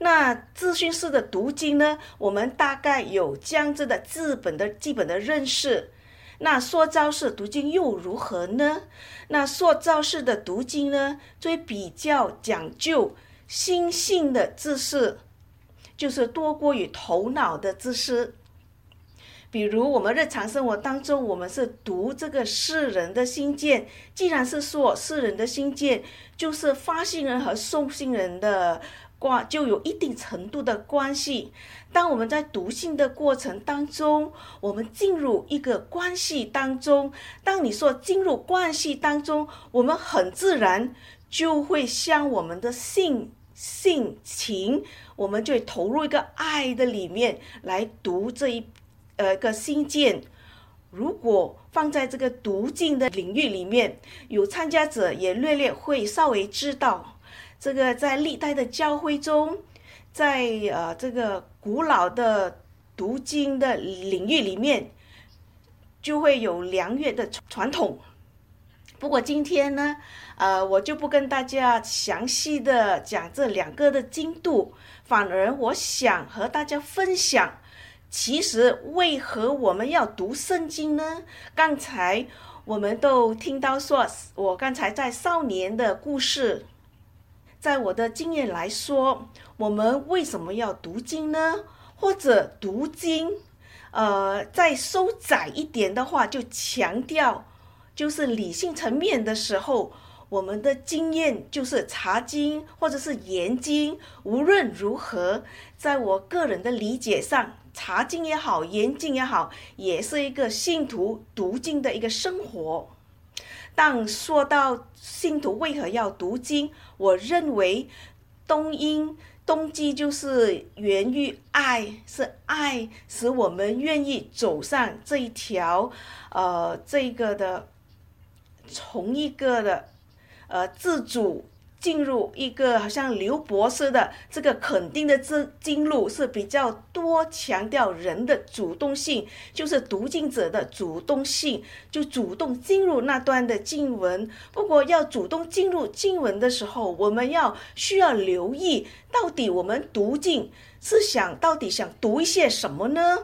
那资讯式的读经呢，我们大概有这样子的基本的基本的认识。那塑造式读经又如何呢？那塑造式的读经呢，最比较讲究心性的知识。就是多过于头脑的知识，比如我们日常生活当中，我们是读这个世人的信件。既然是说世人的信件，就是发信人和送信人的关就有一定程度的关系。当我们在读信的过程当中，我们进入一个关系当中。当你说进入关系当中，我们很自然就会向我们的性。性情，我们就投入一个爱的里面来读这一呃个信件。如果放在这个读经的领域里面，有参加者也略略会稍微知道，这个在历代的教会中，在呃这个古老的读经的领域里面，就会有良月的传统。不过今天呢，呃，我就不跟大家详细的讲这两个的精度，反而我想和大家分享，其实为何我们要读圣经呢？刚才我们都听到说，我刚才在少年的故事，在我的经验来说，我们为什么要读经呢？或者读经，呃，再收窄一点的话，就强调。就是理性层面的时候，我们的经验就是查经或者是研经。无论如何，在我个人的理解上，查经也好，研经也好，也是一个信徒读经的一个生活。但说到信徒为何要读经，我认为东因动机就是源于爱，是爱使我们愿意走上这一条，呃，这个的。从一个的，呃，自主进入一个好像刘博士的这个肯定的经经路是比较多强调人的主动性，就是读经者的主动性，就主动进入那段的经文。不过要主动进入经文的时候，我们要需要留意，到底我们读经是想到底想读一些什么呢？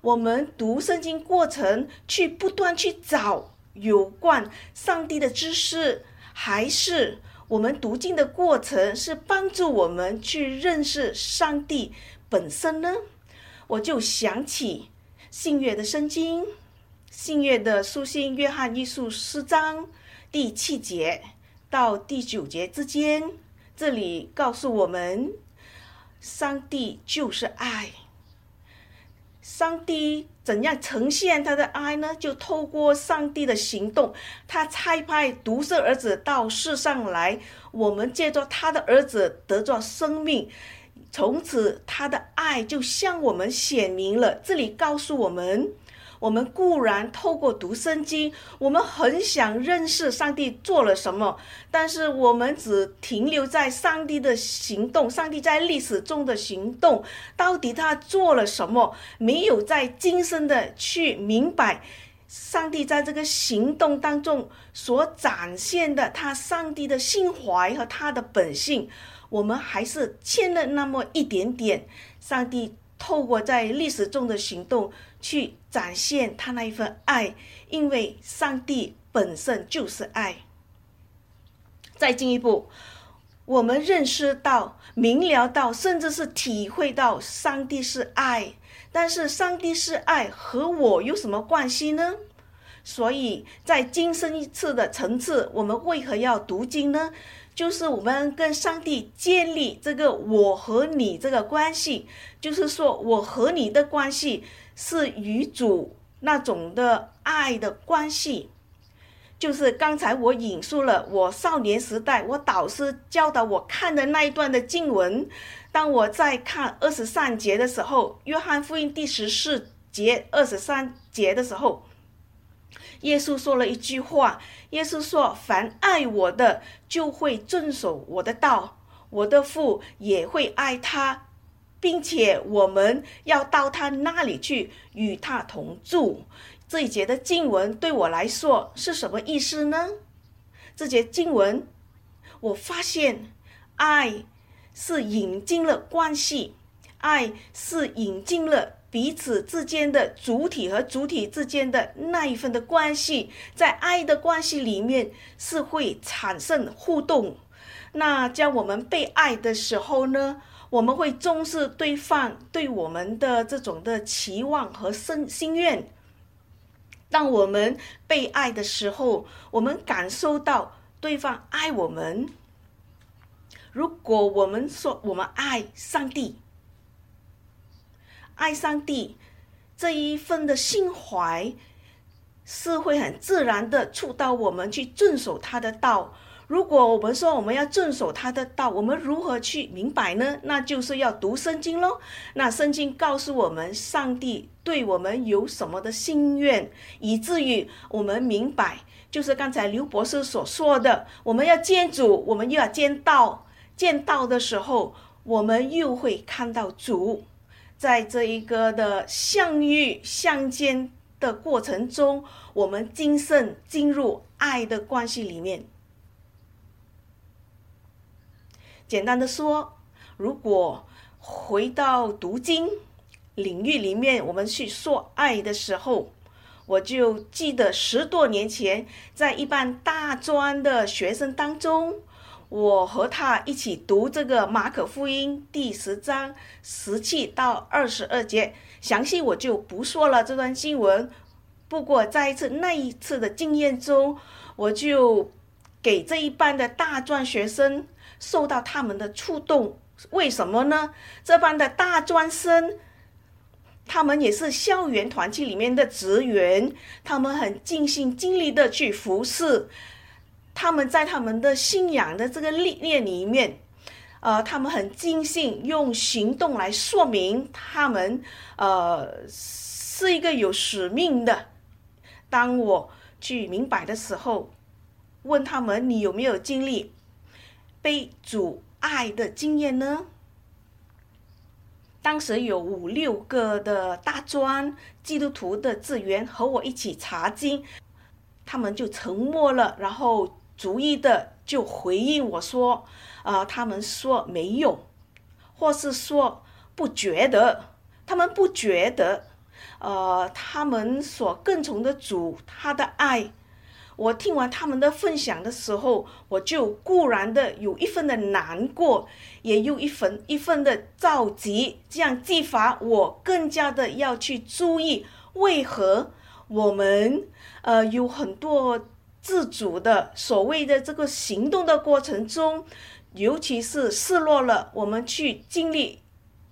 我们读圣经过程去不断去找。有关上帝的知识，还是我们读经的过程是帮助我们去认识上帝本身呢？我就想起信约的圣经，信约的书信，约翰一书四章第七节到第九节之间，这里告诉我们，上帝就是爱。上帝怎样呈现他的爱呢？就透过上帝的行动，他差派独生儿子到世上来，我们借着他的儿子得着生命，从此他的爱就向我们显明了。这里告诉我们，我们固然透过读圣经，我们很想认识上帝做了什么，但是我们只停留在上帝的行动，上帝在历史中的行动，到底他做了什么？没有在今生的去明白，上帝在这个行动当中所展现的他上帝的心怀和他的本性，我们还是欠了那么一点点。上帝透过在历史中的行动。去展现他那一份爱，因为上帝本身就是爱。再进一步，我们认识到、明了到，甚至是体会到上帝是爱。但是，上帝是爱和我有什么关系呢？所以在今生一次的层次，我们为何要读经呢？就是我们跟上帝建立这个我和你这个关系，就是说我和你的关系。是与主那种的爱的关系，就是刚才我引述了我少年时代我导师教导我看的那一段的经文。当我在看二十三节的时候，《约翰福音》第十四节二十三节的时候，耶稣说了一句话：“耶稣说，凡爱我的，就会遵守我的道，我的父也会爱他。”并且我们要到他那里去与他同住。这一节的经文对我来说是什么意思呢？这节经文，我发现爱是引进了关系，爱是引进了彼此之间的主体和主体之间的那一份的关系，在爱的关系里面是会产生互动。那在我们被爱的时候呢？我们会重视对方对我们的这种的期望和心心愿。当我们被爱的时候，我们感受到对方爱我们。如果我们说我们爱上帝，爱上帝这一份的心怀，是会很自然的触到我们去遵守他的道。如果我们说我们要遵守他的道，我们如何去明白呢？那就是要读圣经喽。那圣经告诉我们，上帝对我们有什么的心愿，以至于我们明白，就是刚才刘博士所说的，我们要见主，我们又要见道。见道的时候，我们又会看到主，在这一个的相遇相见的过程中，我们今生进入爱的关系里面。简单的说，如果回到读经领域里面，我们去说爱的时候，我就记得十多年前，在一班大专的学生当中，我和他一起读这个马可福音第十章十七到二十二节，详细我就不说了这段经文。不过在一次那一次的经验中，我就给这一班的大专学生。受到他们的触动，为什么呢？这班的大专生，他们也是校园团体里面的职员，他们很尽心尽力的去服侍。他们在他们的信仰的这个历练里面，呃，他们很尽心用行动来说明他们，呃，是一个有使命的。当我去明白的时候，问他们：“你有没有经历？”被阻碍的经验呢？当时有五六个的大专基督徒的职员和我一起查经，他们就沉默了，然后逐一的就回应我说：“啊、呃，他们说没有，或是说不觉得，他们不觉得，呃，他们所跟从的主他的爱。”我听完他们的分享的时候，我就固然的有一份的难过，也有一份一份的着急，这样激发我更加的要去注意，为何我们呃有很多自主的所谓的这个行动的过程中，尤其是失落了，我们去经历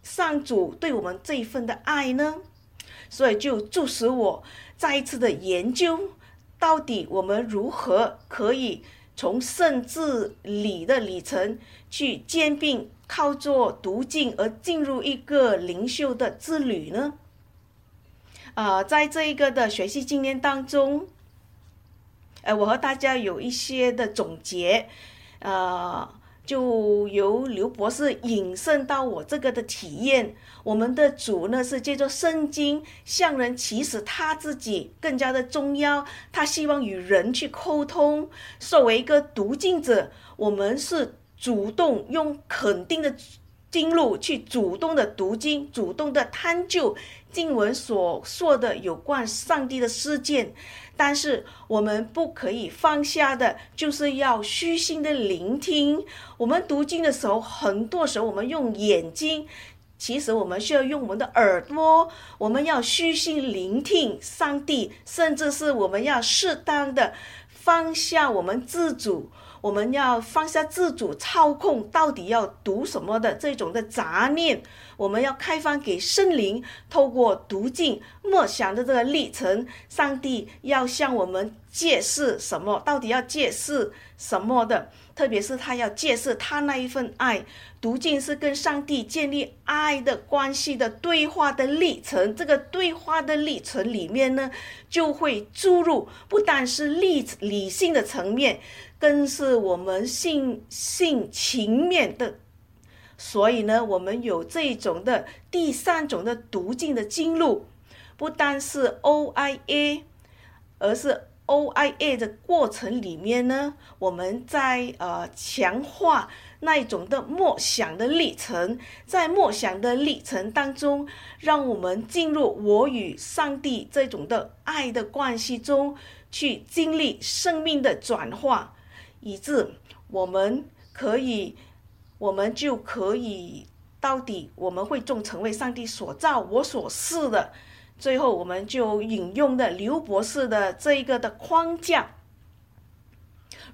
上主对我们这一份的爱呢？所以就促使我再一次的研究。到底我们如何可以从圣至理的里程去兼并靠做读经而进入一个灵修的之旅呢？啊，在这一个的学习经验当中，呃，我和大家有一些的总结，呃。就由刘博士引申到我这个的体验，我们的主呢是借着圣经向人启示他自己更加的重要，他希望与人去沟通。作为一个读经者，我们是主动用肯定的经路去主动的读经，主动的探究经文所说的有关上帝的事件。但是我们不可以放下的，就是要虚心的聆听。我们读经的时候，很多时候我们用眼睛，其实我们需要用我们的耳朵。我们要虚心聆听上帝，甚至是我们要适当的放下我们自主。我们要放下自主操控，到底要读什么的这种的杂念，我们要开放给圣灵，透过读经默想的这个历程，上帝要向我们揭示什么，到底要揭示什么的。特别是他要揭示他那一份爱，读经是跟上帝建立爱的关系的对话的历程。这个对话的历程里面呢，就会注入不单是理理性的层面，更是我们性性情面的。所以呢，我们有这种的第三种的读经的经路，不单是 OIA，而是。OIA 的过程里面呢，我们在呃强化那一种的默想的历程，在默想的历程当中，让我们进入我与上帝这种的爱的关系中，去经历生命的转化，以致我们可以，我们就可以到底我们会终成为上帝所造我所是的。最后，我们就引用的刘博士的这一个的框架。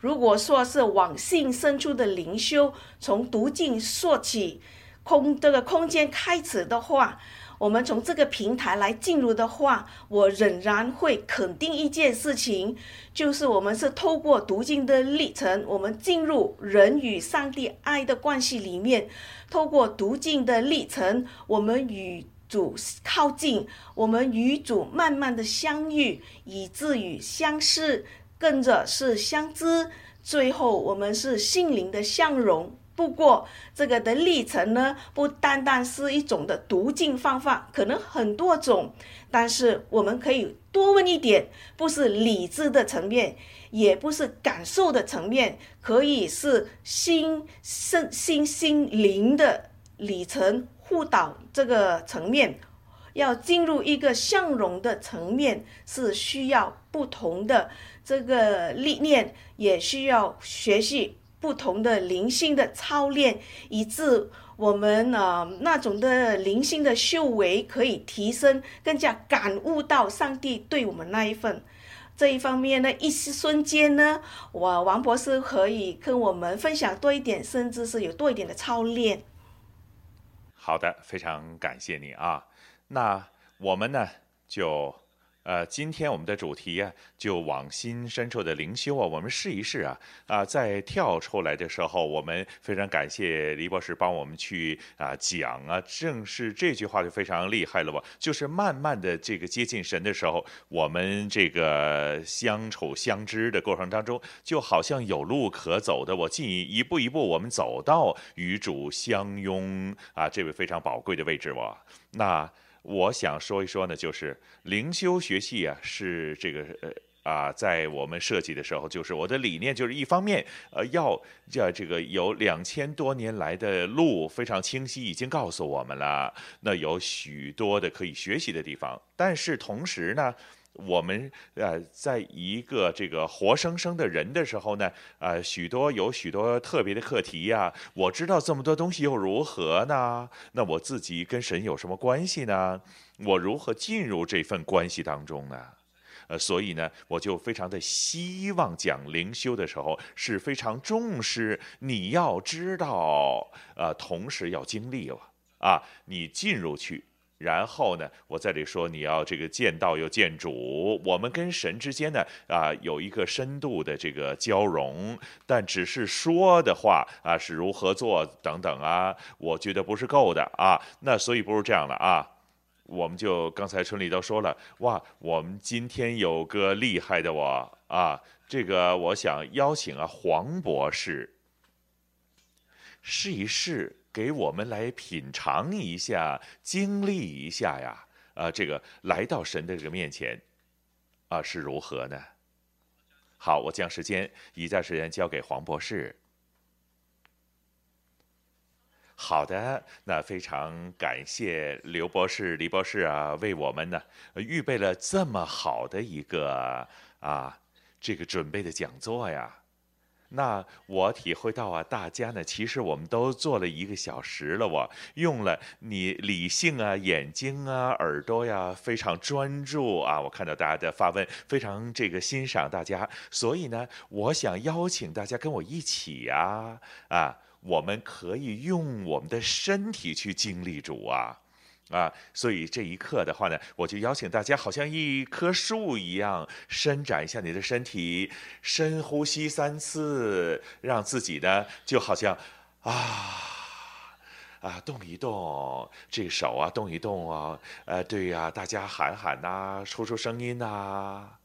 如果说是往性深处的灵修，从读经说起，空这个空间开始的话，我们从这个平台来进入的话，我仍然会肯定一件事情，就是我们是透过读经的历程，我们进入人与上帝爱的关系里面，透过读经的历程，我们与主靠近，我们与主慢慢的相遇，以至于相识，跟着是相知，最后我们是心灵的相融。不过这个的历程呢，不单单是一种的读经方法，可能很多种，但是我们可以多问一点，不是理智的层面，也不是感受的层面，可以是心身心心灵的里程。辅导这个层面，要进入一个相融的层面，是需要不同的这个历练，也需要学习不同的灵性的操练，以致我们啊、呃、那种的灵性的修为可以提升，更加感悟到上帝对我们那一份。这一方面呢，一瞬间呢，我王博士可以跟我们分享多一点，甚至是有多一点的操练。好的，非常感谢你啊。那我们呢，就呃，今天我们的主题啊，就往心深处的灵修啊，我们试一试啊啊，在跳出来的时候，我们非常感谢李博士帮我们去啊讲啊，正是这句话就非常厉害了吧？就是慢慢的这个接近神的时候，我们这个相处相知的过程当中，就好像有路可走的。我进一步一步，我们走到与主相拥啊，这位非常宝贵的位置哇。那。我想说一说呢，就是灵修学系啊，是这个呃啊，在我们设计的时候，就是我的理念就是一方面呃要叫这个有两千多年来的路非常清晰，已经告诉我们了，那有许多的可以学习的地方，但是同时呢。我们呃，在一个这个活生生的人的时候呢，呃，许多有许多特别的课题呀。我知道这么多东西又如何呢？那我自己跟神有什么关系呢？我如何进入这份关系当中呢？呃，所以呢，我就非常的希望讲灵修的时候是非常重视你要知道，呃，同时要经历了啊，你进入去。然后呢，我在这里说，你要这个见道又见主，我们跟神之间呢，啊，有一个深度的这个交融，但只是说的话啊，是如何做等等啊，我觉得不是够的啊，那所以不如这样了啊，我们就刚才春丽都说了，哇，我们今天有个厉害的我啊，这个我想邀请啊黄博士试一试，给我们来品尝一下，经历一下呀，啊，这个来到神的这个面前，啊是如何呢？好，我将时间以下时间交给黄博士。好的，那非常感谢刘博士、李博士啊，为我们呢预备了这么好的一个啊这个准备的讲座呀。那我体会到啊，大家呢其实我们都做了一个小时了，我用了你理性啊、眼睛啊、耳朵呀，非常专注啊。我看到大家的发问，非常这个欣赏大家，所以呢，我想邀请大家跟我一起呀啊。我们可以用我们的身体去经历主啊，啊，所以这一刻的话呢，我就邀请大家，好像一棵树一样，伸展一下你的身体，深呼吸三次，让自己呢就好像啊啊动一动，这个手啊动一动啊，呃，对呀，大家喊喊呐，出出声音呐，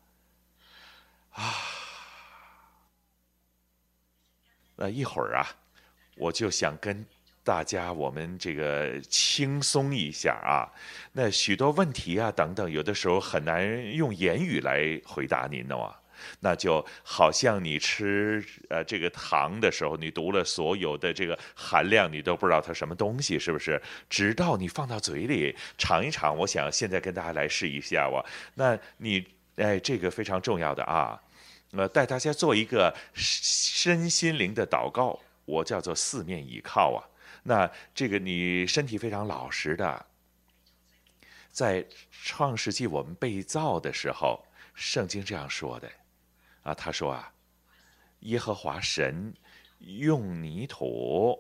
啊，那一会儿啊。我就想跟大家，我们这个轻松一下啊。那许多问题啊，等等，有的时候很难用言语来回答您的哇。那就好像你吃呃这个糖的时候，你读了所有的这个含量，你都不知道它什么东西，是不是？直到你放到嘴里尝一尝。我想现在跟大家来试一下哇。那你哎，这个非常重要的啊。呃，带大家做一个身心灵的祷告。我叫做四面倚靠啊，那这个你身体非常老实的，在创世纪我们被造的时候，圣经这样说的，啊，他说啊，耶和华神用泥土，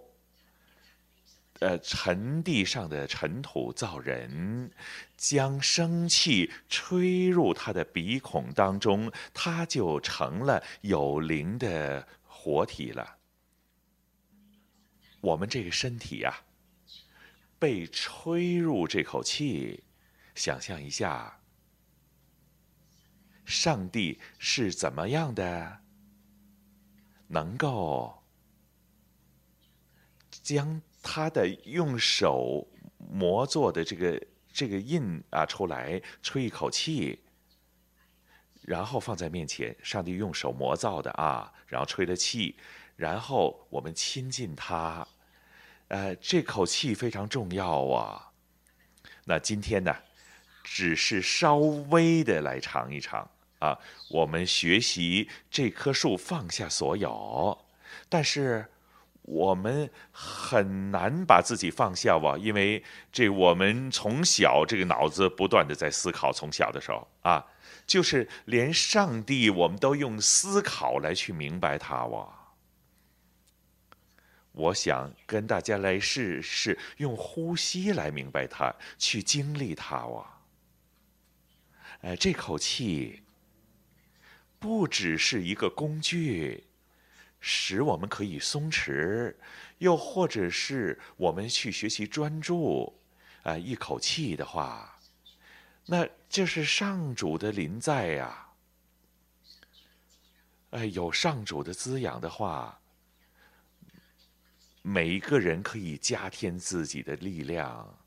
呃，尘地上的尘土造人，将生气吹入他的鼻孔当中，他就成了有灵的活体了。我们这个身体呀、啊，被吹入这口气，想象一下，上帝是怎么样的，能够将他的用手磨做的这个这个印啊出来，吹一口气，然后放在面前，上帝用手磨造的啊，然后吹了气，然后我们亲近他。呃，这口气非常重要啊。那今天呢，只是稍微的来尝一尝啊。我们学习这棵树放下所有，但是我们很难把自己放下哇？因为这我们从小这个脑子不断的在思考，从小的时候啊，就是连上帝我们都用思考来去明白他哇。我想跟大家来试试用呼吸来明白它，去经历它哇。呃，这口气不只是一个工具，使我们可以松弛，又或者是我们去学习专注。啊，一口气的话，那这是上主的临在呀。哎，有上主的滋养的话。每一个人可以加添自己的力量，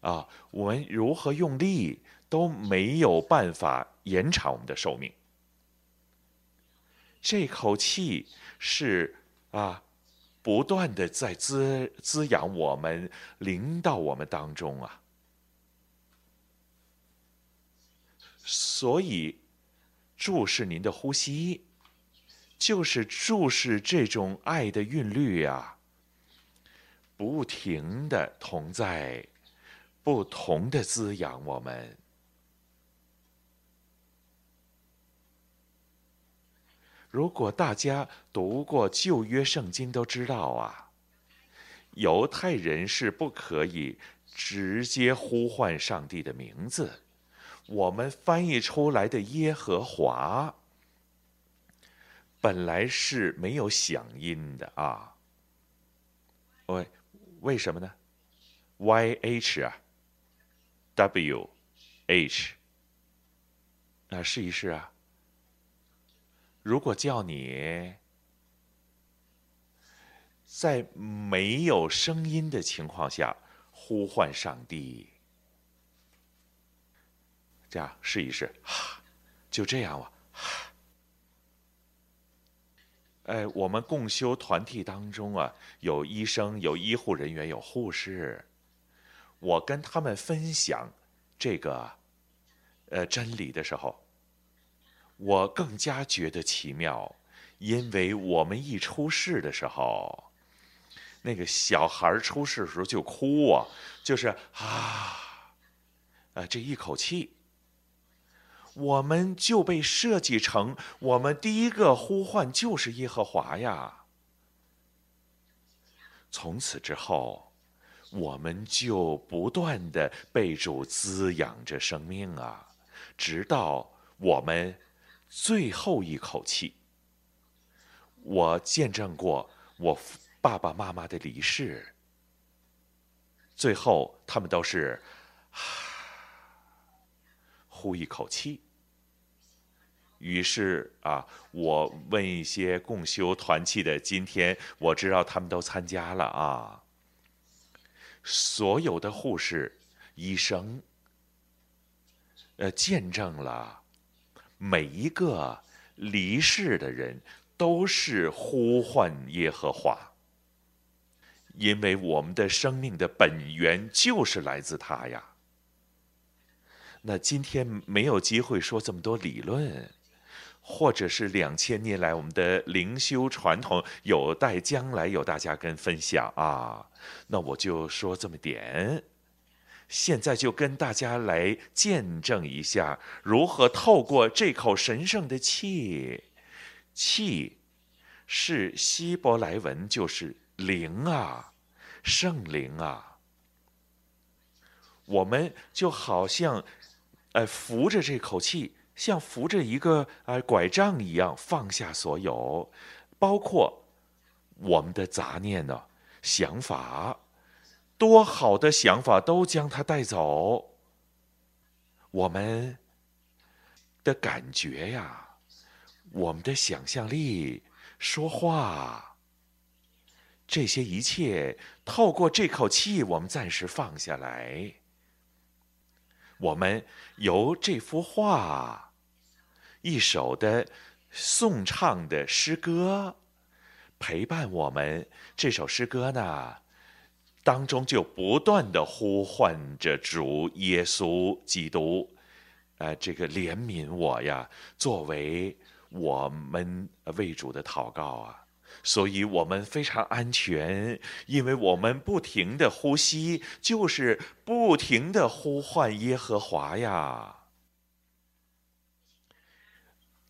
啊，我们如何用力都没有办法延长我们的寿命。这口气是啊，不断的在滋滋养我们，临到我们当中啊。所以，注视您的呼吸，就是注视这种爱的韵律啊。不停的同在，不同的滋养我们。如果大家读过旧约圣经，都知道啊，犹太人是不可以直接呼唤上帝的名字。我们翻译出来的耶和华，本来是没有响音的啊。喂。为什么呢？Y H 啊，W H。啊，试一试啊！如果叫你在没有声音的情况下呼唤上帝，这样试一试，就这样吧。哎，我们共修团体当中啊，有医生，有医护人员，有护士。我跟他们分享这个呃真理的时候，我更加觉得奇妙，因为我们一出事的时候，那个小孩出事的时候就哭啊，就是啊，啊这一口气。我们就被设计成，我们第一个呼唤就是耶和华呀。从此之后，我们就不断的被主滋养着生命啊，直到我们最后一口气。我见证过我爸爸妈妈的离世，最后他们都是呼一口气。于是啊，我问一些共修团契的，今天我知道他们都参加了啊。所有的护士、医生，呃，见证了每一个离世的人都是呼唤耶和华，因为我们的生命的本源就是来自他呀。那今天没有机会说这么多理论。或者是两千年来我们的灵修传统，有待将来有大家跟分享啊。那我就说这么点，现在就跟大家来见证一下，如何透过这口神圣的气，气是希伯来文，就是灵啊，圣灵啊。我们就好像，呃，扶着这口气。像扶着一个啊拐杖一样放下所有，包括我们的杂念呢、想法，多好的想法都将它带走。我们的感觉呀，我们的想象力、说话，这些一切透过这口气，我们暂时放下来。我们由这幅画。一首的颂唱的诗歌陪伴我们，这首诗歌呢，当中就不断的呼唤着主耶稣基督，呃，这个怜悯我呀，作为我们为主的祷告啊，所以我们非常安全，因为我们不停的呼吸，就是不停的呼唤耶和华呀。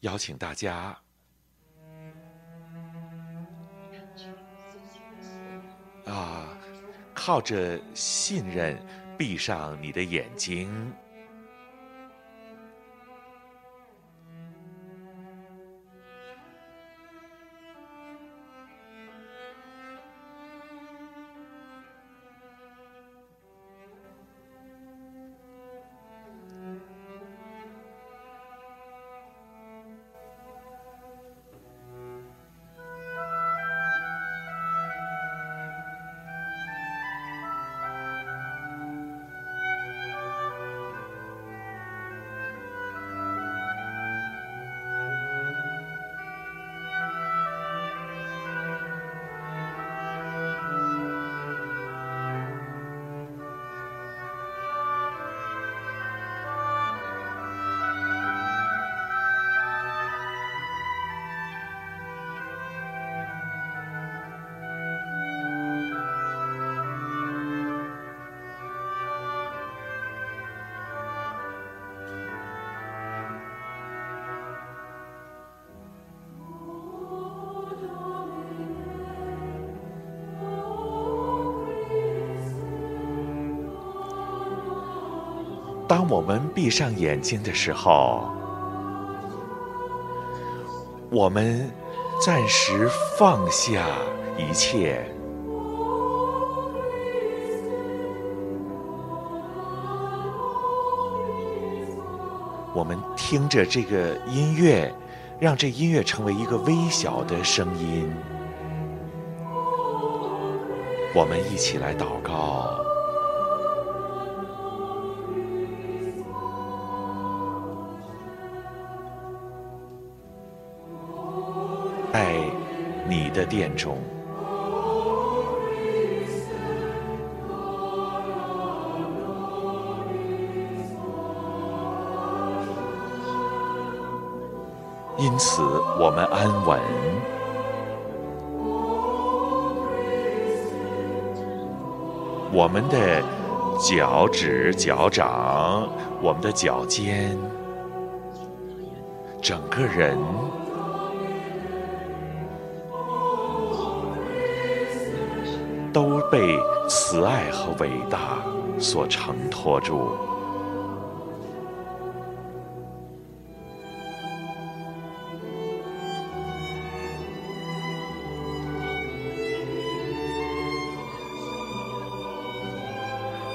邀请大家啊，靠着信任，闭上你的眼睛。当我们闭上眼睛的时候，我们暂时放下一切，我们听着这个音乐，让这音乐成为一个微小的声音。我们一起来祷告。在你的殿中。因此，我们安稳。我们的脚趾、脚掌，我们的脚尖，整个人被慈爱和伟大所承托住。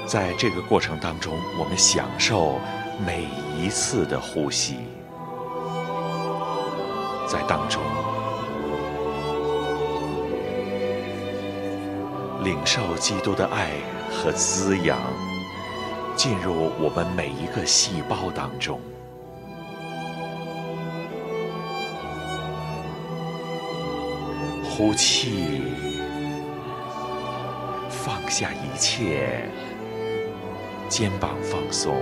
在这个过程当中，我们享受每一次的呼吸，在当中领受基督的爱和滋养，进入我们每一个细胞当中。呼气，放下一切。肩膀放松，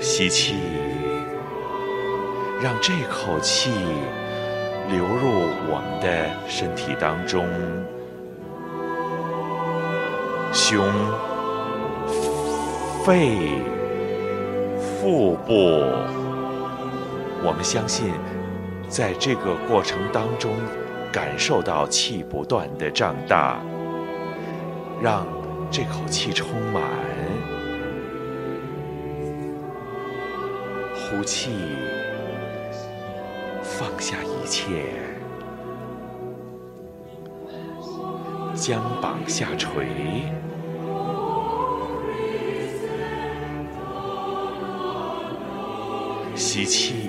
吸气，让这口气流入我们的身体当中，胸、肺、腹部，我们相信。在这个过程当中，感受到气不断的胀大，让这口气充满，呼气，放下一切，将膀下垂，吸气。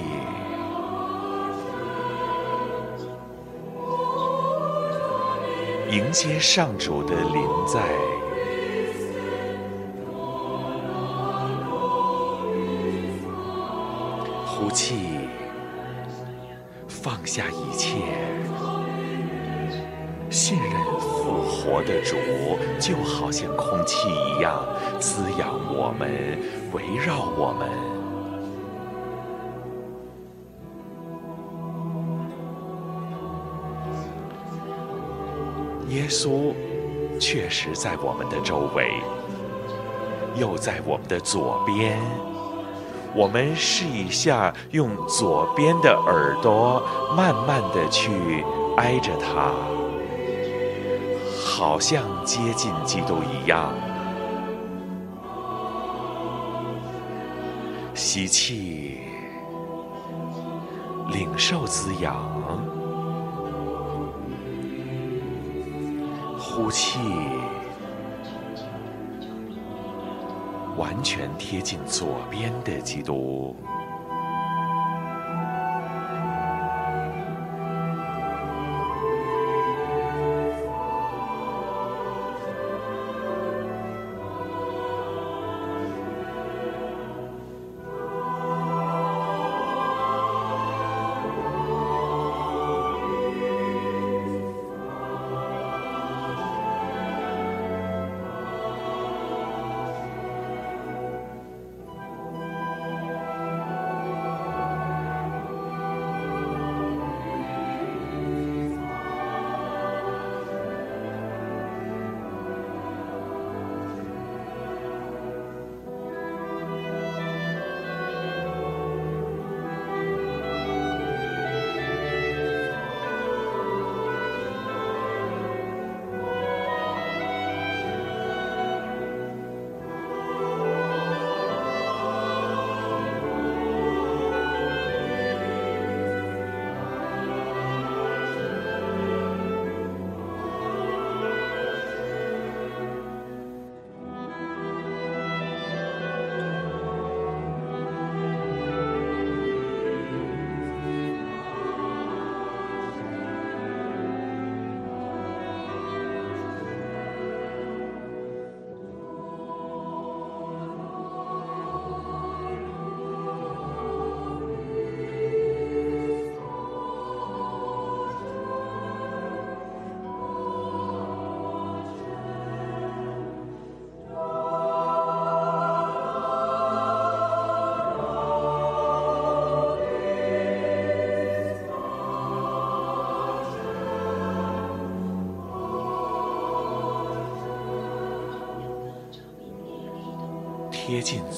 迎接上主的临在，呼气，下一切，信任复活的主，就好像空气一样滋养我们，围绕我们。耶稣确实在我们的周围，又在我们的左边。我们试一下，用左边的耳朵慢慢的去挨着它，好像接近基督一样。吸气，领受滋养。呼气，完全贴近左边的基督。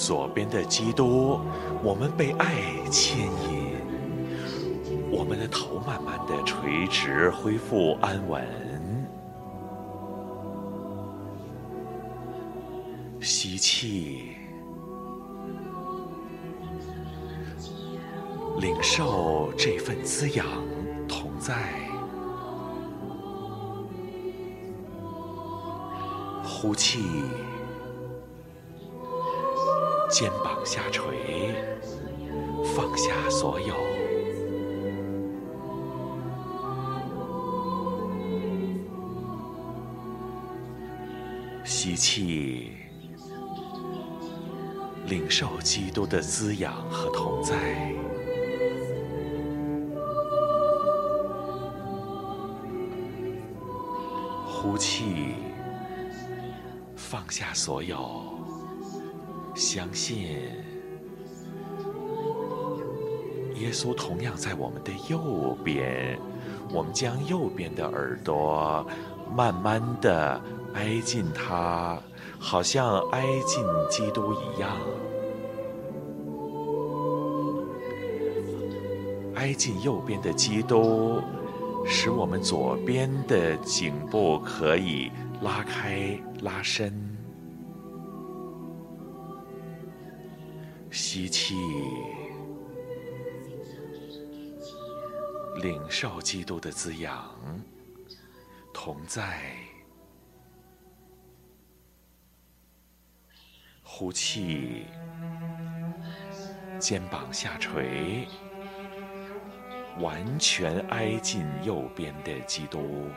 左边的基督，我们被爱牵引，我们的头慢慢的垂直，恢复安稳。吸气，领受这份滋养同在。呼气。下垂，放下所有。吸气，领受基督的滋养和同在。呼气，放下所有。相信耶稣同样在我们的右边，我们将右边的耳朵慢慢的挨近他，好像挨近基督一样，挨近右边的基督，使我们左边的颈部可以拉开拉伸。吸气，领受基督的滋养，同在。呼气，肩膀下垂，完全挨近右边的基督。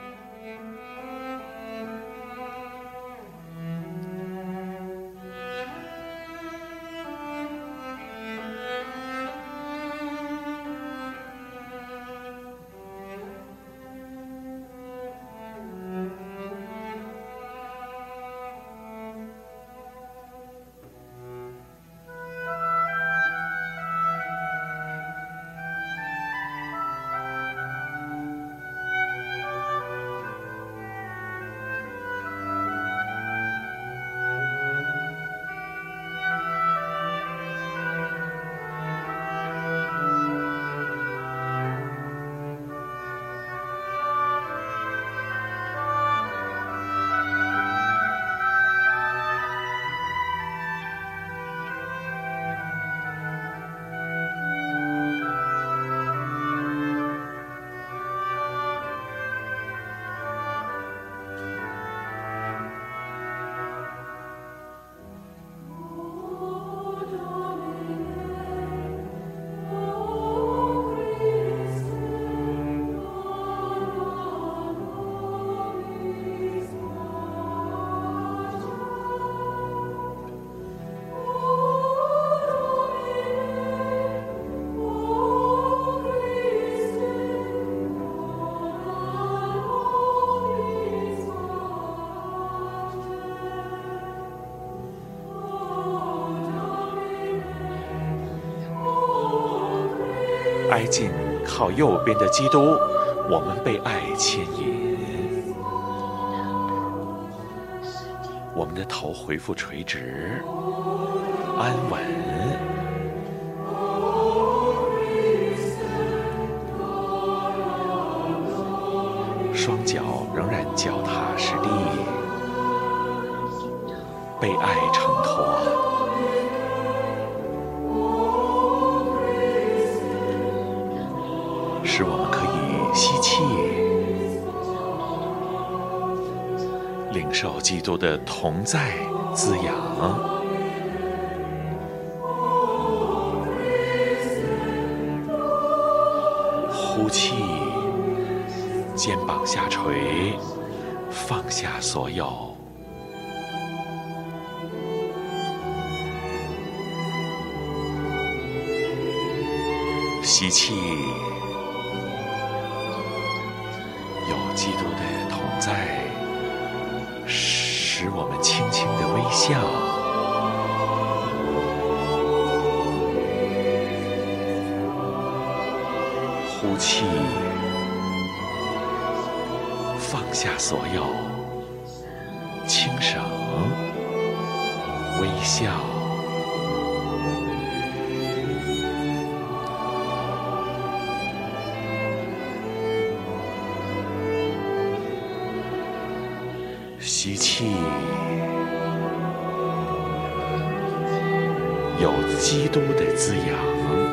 右边的基督，我们被爱牵引，我们的头恢复垂直，安稳，双脚仍然脚踏实地，被爱承托。基督的同在滋养；呼气，肩膀下垂，放下所有；吸气。呼气放下所有轻声微笑。吸气有基督的滋养。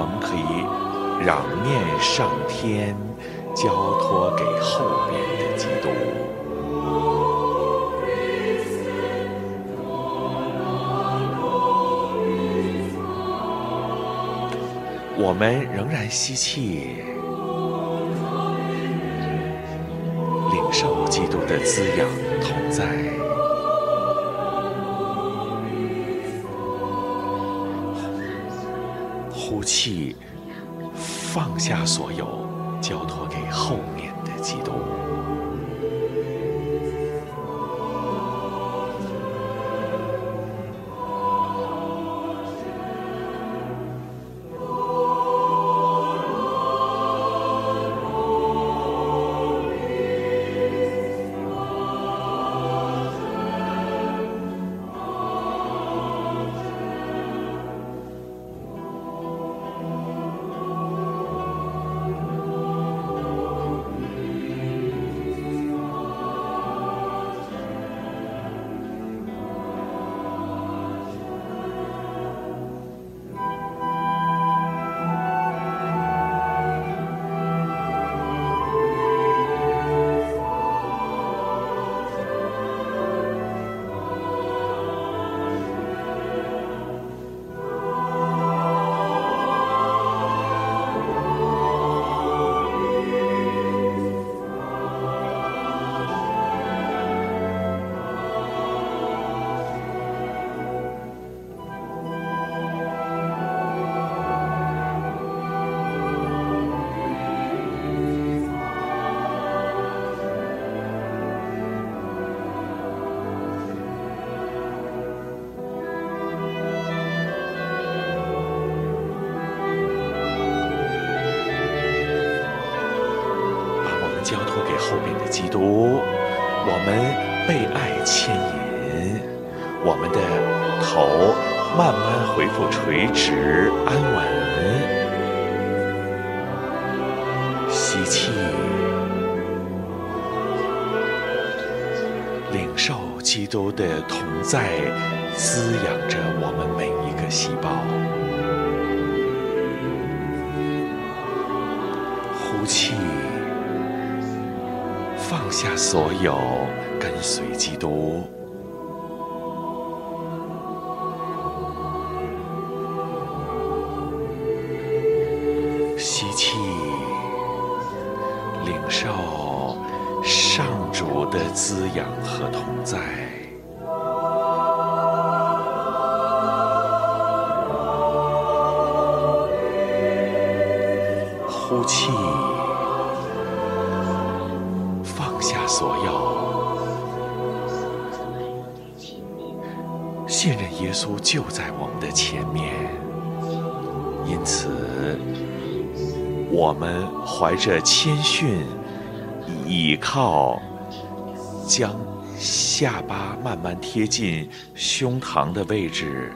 我们可以仰面上天，交托给后面的基督。我们仍然吸气。领受基督的滋养恢复垂直安稳。吸气，领受基督的同在，滋养着我们每一个细胞。呼气。放下所有，跟随基督。我们怀着谦逊倚靠，将下巴慢慢贴近胸膛的位置，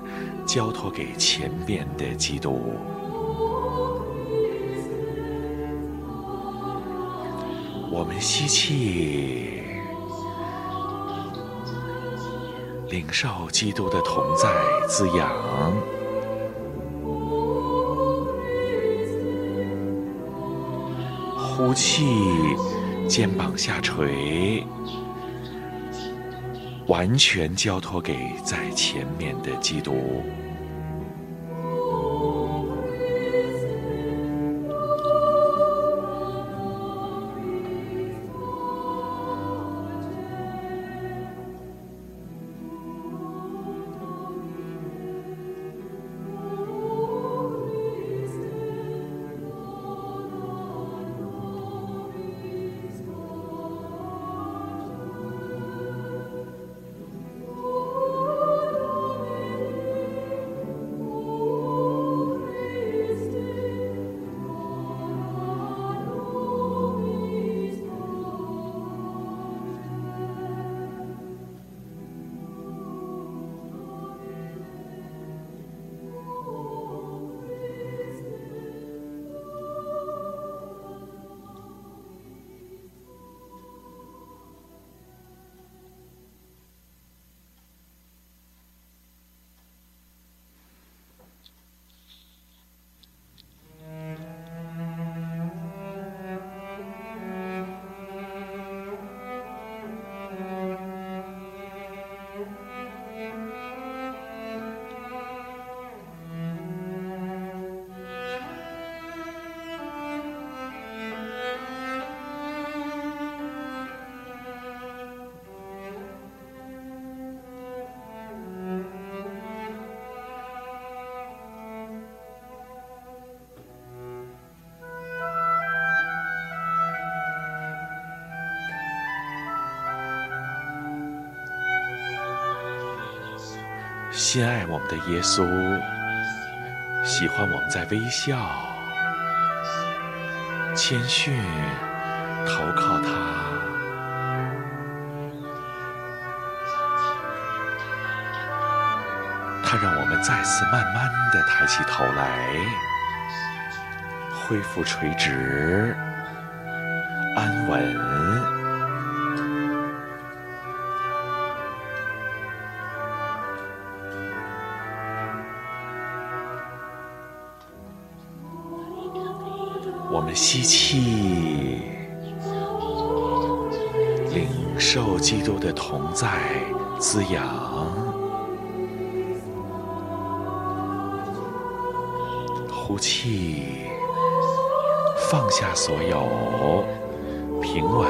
交托给前面的基督。我们吸气，领受基督的同在滋养；呼气，肩膀下垂，完全交托给在前面的基督。心爱我们的耶稣，喜欢我们在微笑、谦逊、投靠他。他让我们再次慢慢的抬起头来，恢复垂直、安稳。吸气，领受基督的同在滋养；呼气，放下所有，平稳、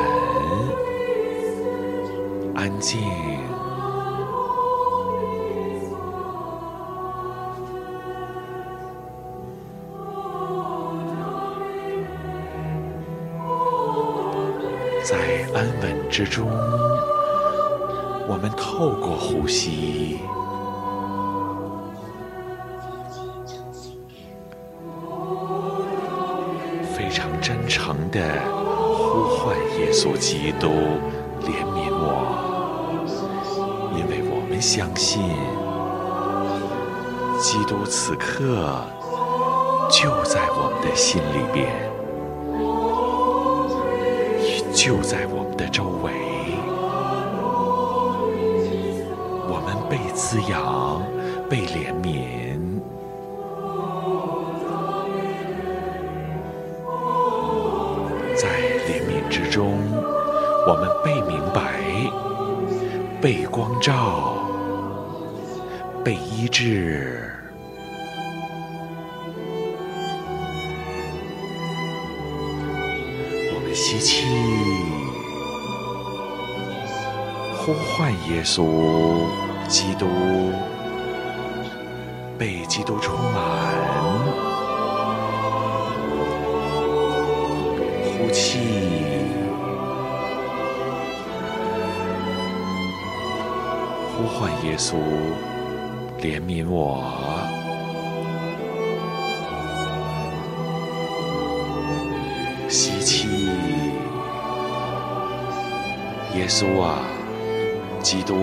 安静。在安稳之中，我们透过呼吸，非常真诚地呼唤耶稣基督怜悯我，因为我们相信，基督此刻就在我们的心里边。就在我们的周围，我们被滋养，被怜悯，在怜悯之中，我们被明白，被光照，被医治。我们吸气，呼唤耶稣基督，被基督充满。呼气，呼唤耶稣怜悯我。吸气，耶稣啊，几度，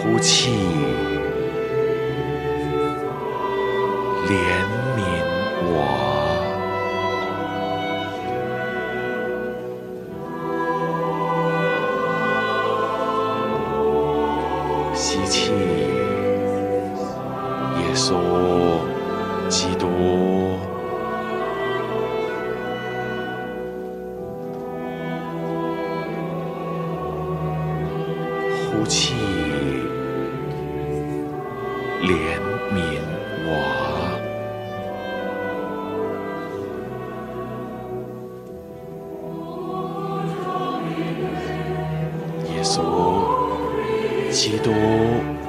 呼气，稣，基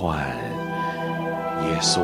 唤耶稣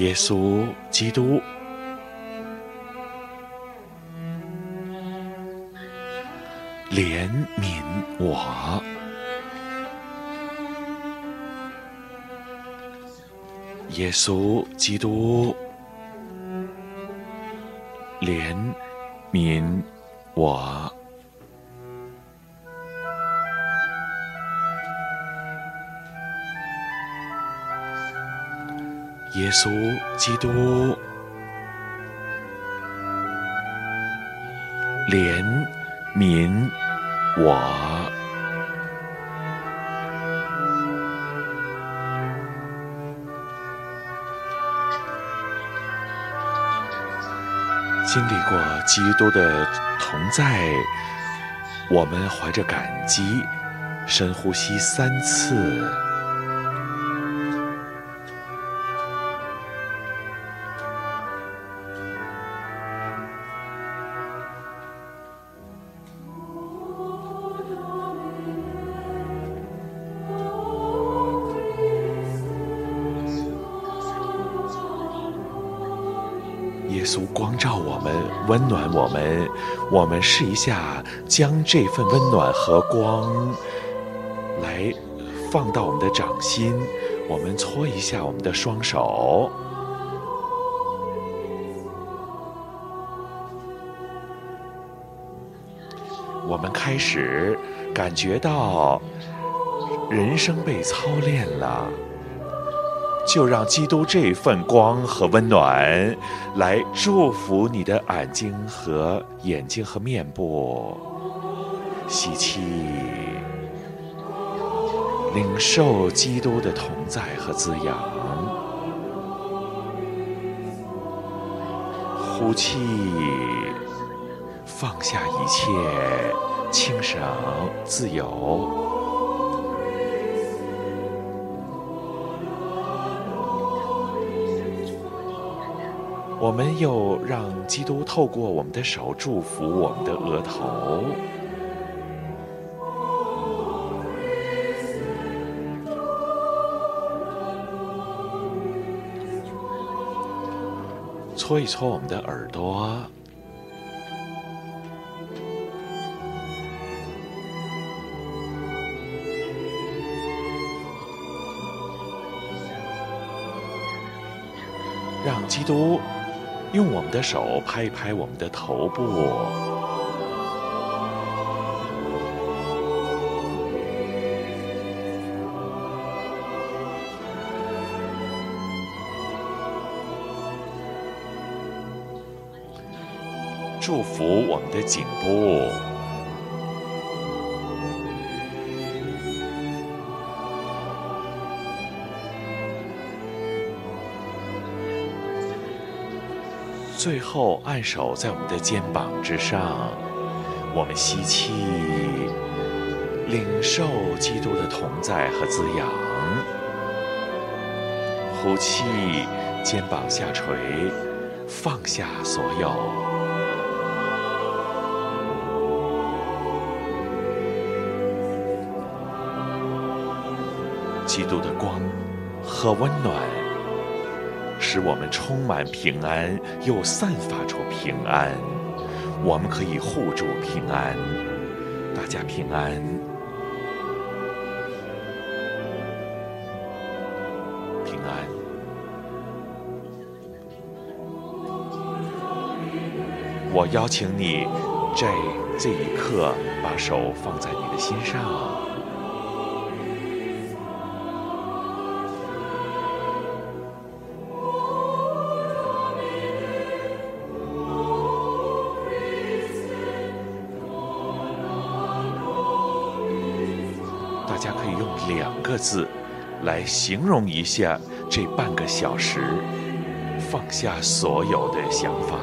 耶稣基督，怜悯我。耶稣基督，怜悯我。耶稣基督，怜悯我。经历过基督的同在，我们怀着感激，深呼吸三次。温暖我们。我们试一下，将这份温暖和光来放到我们的掌心。我们搓一下我们的双手。我们开始感觉到人生被操练了。就让基督这份光和温暖来祝福你的眼睛和眼睛和面部。吸气，领受基督的同在和滋养。呼气，放下一切，轻省自由。我们又让基督透过我们的手祝福我们的额头，搓一搓我们的耳朵，让基督。用我们的手拍一拍我们的头部，祝福我们的颈部。最后，按手在我们的肩膀之上，我们吸气，领受基督的同在和滋养；呼气，肩膀下垂，放下所有。基督的光和温暖。使我们充满平安，又散发出平安。我们可以互助平安，大家平安。平安。我邀请你在这一刻把手放在你的心上。来形容一下这半个小时，放下所有的想法。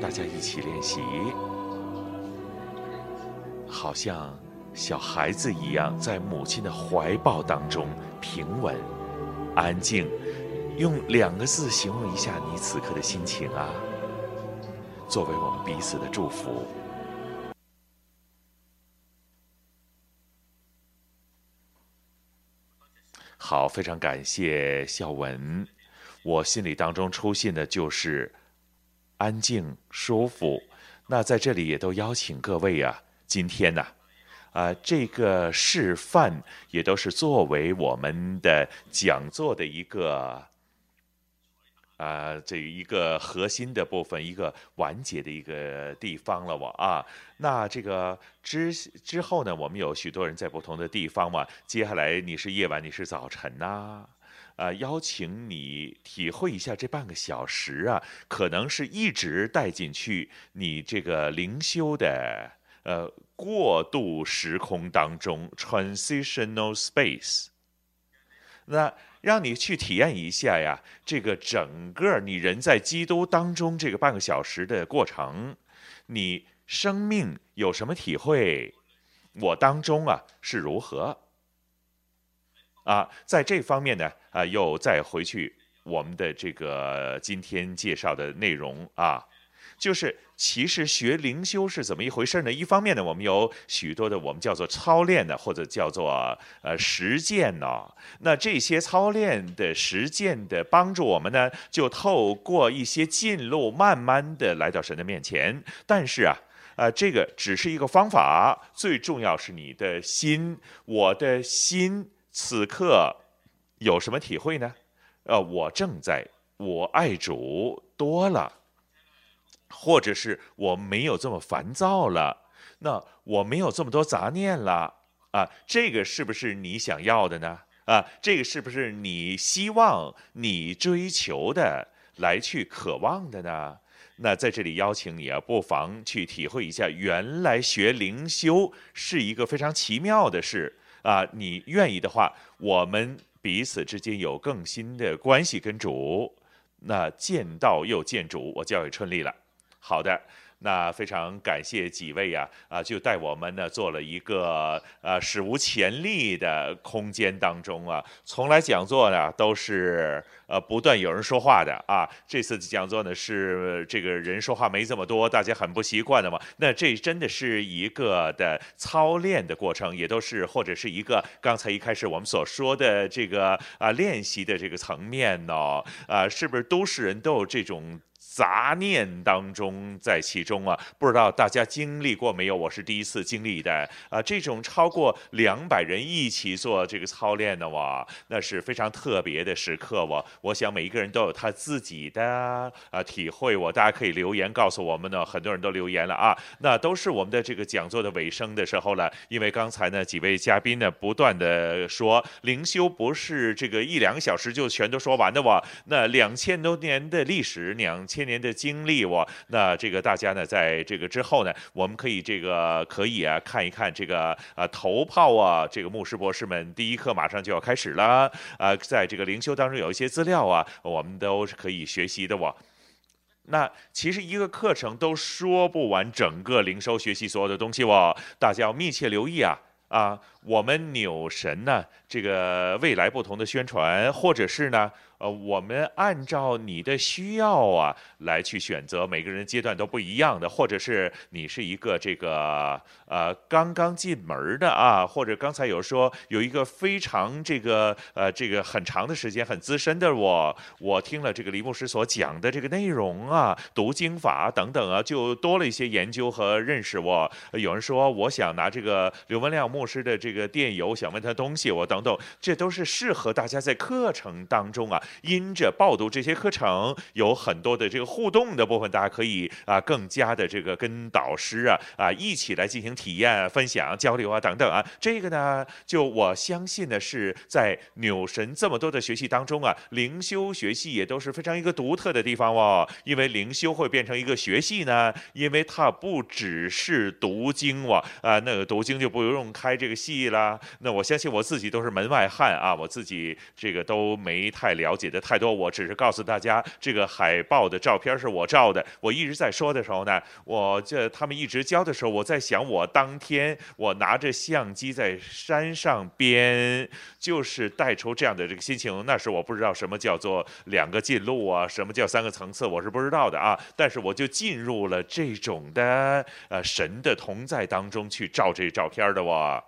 大家一起练习，好像小孩子一样，在母亲的怀抱当中平稳、安静。用两个字形容一下你此刻的心情啊，作为我们彼此的祝福。非常感谢孝文。我心里当中出现的就是安静、舒服。那在这里也都邀请各位啊，今天呢，啊，这个示范也都是作为我们的讲座的一个。啊，这一个核心的部分，一个完结的一个地方了，我啊，那这个之之后呢，我们有许多人在不同的地方嘛。接下来你是夜晚，你是早晨呐，啊，邀请你体会一下这半个小时啊，可能是一直带进去你这个灵修的呃过渡时空当中，transitional space，那。让你去体验一下呀，这个整个你人在基督当中这个半个小时的过程，你生命有什么体会？我当中啊是如何？啊，在这方面呢啊，又再回去我们的这个今天介绍的内容啊，就是其实学灵修是怎么一回事呢？一方面呢，我们有许多的我们叫做操练的，或者叫做呃实践呢、那这些操练的实践的帮助我们呢，就透过一些近路，慢慢的来到神的面前。但是啊，呃，这个只是一个方法，最重要是你的心。我的心此刻有什么体会呢？呃，我正在，我爱主多了。或者是我没有这么烦躁了，那我没有这么多杂念了啊，这个是不是你想要的呢？啊，这个是不是你希望你追求的，来去渴望的呢？那在这里邀请你啊，不妨去体会一下，原来学灵修是一个非常奇妙的事啊。你愿意的话，我们彼此之间有更新的关系跟主，那见道又见主，我交给春丽了。好的，那非常感谢几位呀，啊，就带我们呢做了一个呃史无前例的空间当中啊，从来讲座呢都是。呃，不断有人说话的啊，这次讲座呢是这个人说话没这么多，大家很不习惯的嘛。那这真的是一个的操练的过程，也都是或者是一个刚才一开始我们所说的这个啊练习的这个层面呢，啊，是不是都市人都有这种杂念当中在其中啊？不知道大家经历过没有？我是第一次经历的啊，这种超过两百人一起做这个操练的哇，那是非常特别的时刻哇。我想每一个人都有他自己的啊体会，我大家可以留言告诉我们呢。很多人都留言了啊，那都是我们的这个讲座的尾声的时候了。因为刚才呢几位嘉宾呢不断的说，灵修不是这个一两个小时就全都说完的哇。那两千多年的历史，两千年的经历哇，那这个大家呢在这个之后呢，我们可以这个可以啊看一看这个啊头炮啊，这个牧师博士们第一课马上就要开始了啊，在这个灵修当中有一些资料啊，我们都是可以学习的哇。那其实一个课程都说不完整个灵修学习所有的东西哇，大家要密切留意啊啊！我们纽神呢，这个未来不同的宣传，或者是呢。呃，我们按照你的需要啊来去选择，每个人阶段都不一样的，或者是你是一个这个呃刚刚进门的啊，或者刚才有说有一个非常这个呃这个很长的时间很资深的我，我听了这个黎牧师所讲的这个内容啊，读经法等等啊，就多了一些研究和认识我。我有人说我想拿这个刘文亮牧师的这个个电邮，想问他东西，我等等，这都是适合大家在课程当中啊。因着报读这些课程，有很多的这个互动的部分，大家可以啊更加的这个跟导师啊啊一起来进行体验、分享、交流啊等等啊。这个呢，就我相信呢是在纽神这么多的学习当中啊，灵修学习也都是非常一个独特的地方哦。因为灵修会变成一个学习呢，因为它不只是读经哇啊，那个读经就不用开这个系啦。那我相信我自己都是门外汉啊，我自己这个都没太了。解的太多，我只是告诉大家，这个海报的照片是我照的。我一直在说的时候呢，我这他们一直教的时候，我在想，我当天我拿着相机在山上边，就是带出这样的这个心情。那时我不知道什么叫做两个进路啊，什么叫三个层次，我是不知道的啊。但是我就进入了这种的呃神的同在当中去照这照片的哇。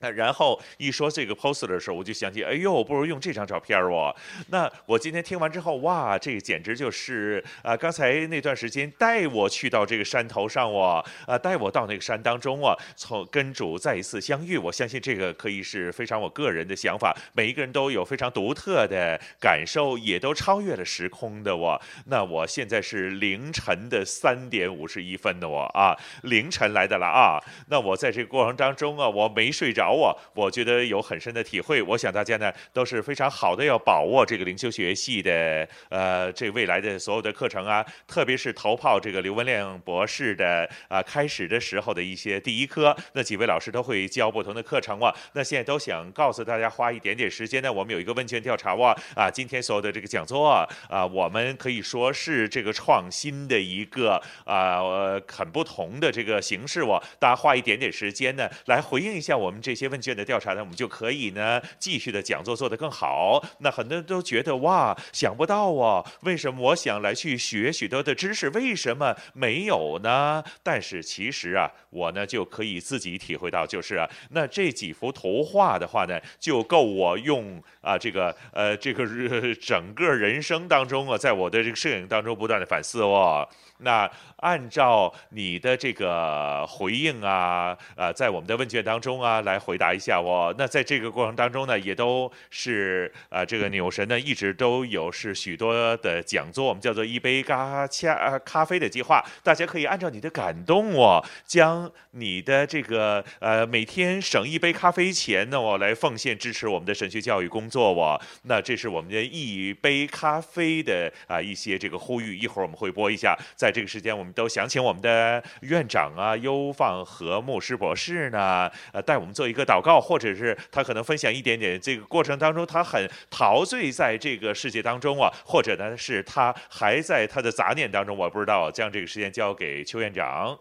那然后一说这个 poster 的时候，我就想起，哎呦，不如用这张照片哦。那我今天听完之后，哇，这个简直就是啊，刚才那段时间带我去到这个山头上哦，啊，带我到那个山当中哦，从跟主再一次相遇。我相信这个可以是非常我个人的想法，每一个人都有非常独特的感受，也都超越了时空的哦。那我现在是凌晨的三点五十一分的哦，啊，凌晨来的了啊。那我在这个过程当中啊，我没睡着。把握，我觉得有很深的体会。我想大家呢都是非常好的，要把握这个灵修学系的呃这未来的所有的课程啊，特别是头炮这个刘文亮博士的啊、开始的时候的一些第一课，那几位老师都会教不同的课程哇。那现在都想告诉大家，花一点点时间呢，我们有一个问卷调查哇啊，今天所有的这个讲座啊，啊，我们可以说是这个创新的一个啊、很不同的这个形式哇。大家花一点点时间呢，来回应一下我们这。些问卷的调查呢，我们就可以呢继续的讲座做得更好。那很多人都觉得哇，想不到啊，为什么我想来去学许多的知识，为什么没有呢？但是其实啊，我呢就可以自己体会到，就是啊，那这几幅图画的话呢，就够我用啊这个呃这个整个人生当中啊，在我的这个摄影当中不断的反思哦。那按照你的这个回应啊，呃，在我们的问卷当中啊，来回答一下我。那在这个过程当中呢，也都是呃，这个纽神呢一直都有是许多的讲座，我们叫做一杯咖恰咖啡的计划。大家可以按照你的感动哦，将你的这个呃每天省一杯咖啡钱呢，我来奉献支持我们的神学教育工作哦。那这是我们的一杯咖啡的啊、一些这个呼吁，一会儿我们会播一下在。这个时间，我们都想请我们的院长啊，优放和牧师博士呢，呃，带我们做一个个祷告，或者是他可能分享一点点这个过程当中，他很陶醉在这个世界当中啊，或者呢是他还在他的杂念当中，我不知道，将这个时间交给邱院长。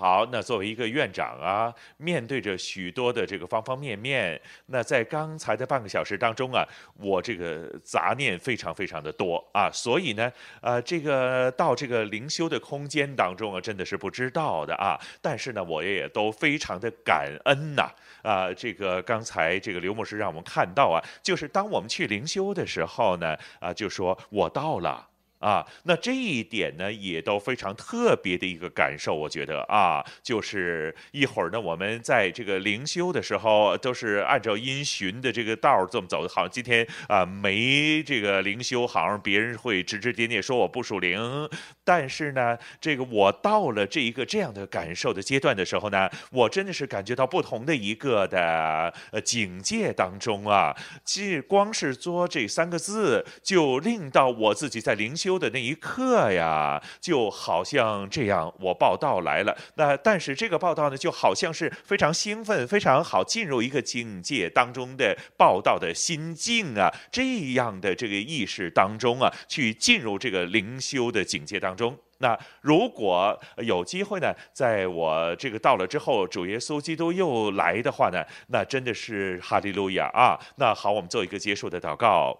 好，那作为一个院长啊，面对着许多的这个方方面面，那在刚才的半个小时当中啊，我这个杂念非常非常的多啊，所以呢，呃，这个到这个灵修的空间当中啊，真的是不知道的啊，但是呢，我也都非常的感恩呐，啊，这个刚才这个刘牧师让我们看到啊，就是当我们去灵修的时候呢，啊，就说我到了。啊，那这一点呢，也都非常特别的一个感受，我觉得啊，就是一会儿呢，我们在这个灵修的时候，都是按照因循的这个道这么走，好像今天啊没这个灵修，好像别人会指指点点说我不属灵，但是呢，这个我到了这一个这样的感受的阶段的时候呢，我真的是感觉到不同的一个的呃境界当中啊，即光是说这三个字，就令到我自己在灵修。修的那一刻呀，就好像这样，我报道来了。那但是这个报道呢，就好像是非常兴奋、非常好进入一个境界当中的报道的心境啊，这样的这个意识当中啊，去进入这个灵修的境界当中。那如果有机会呢，在我这个到了之后，主耶稣基督又来的话呢，那真的是哈利路亚啊！那好，我们做一个结束的祷告。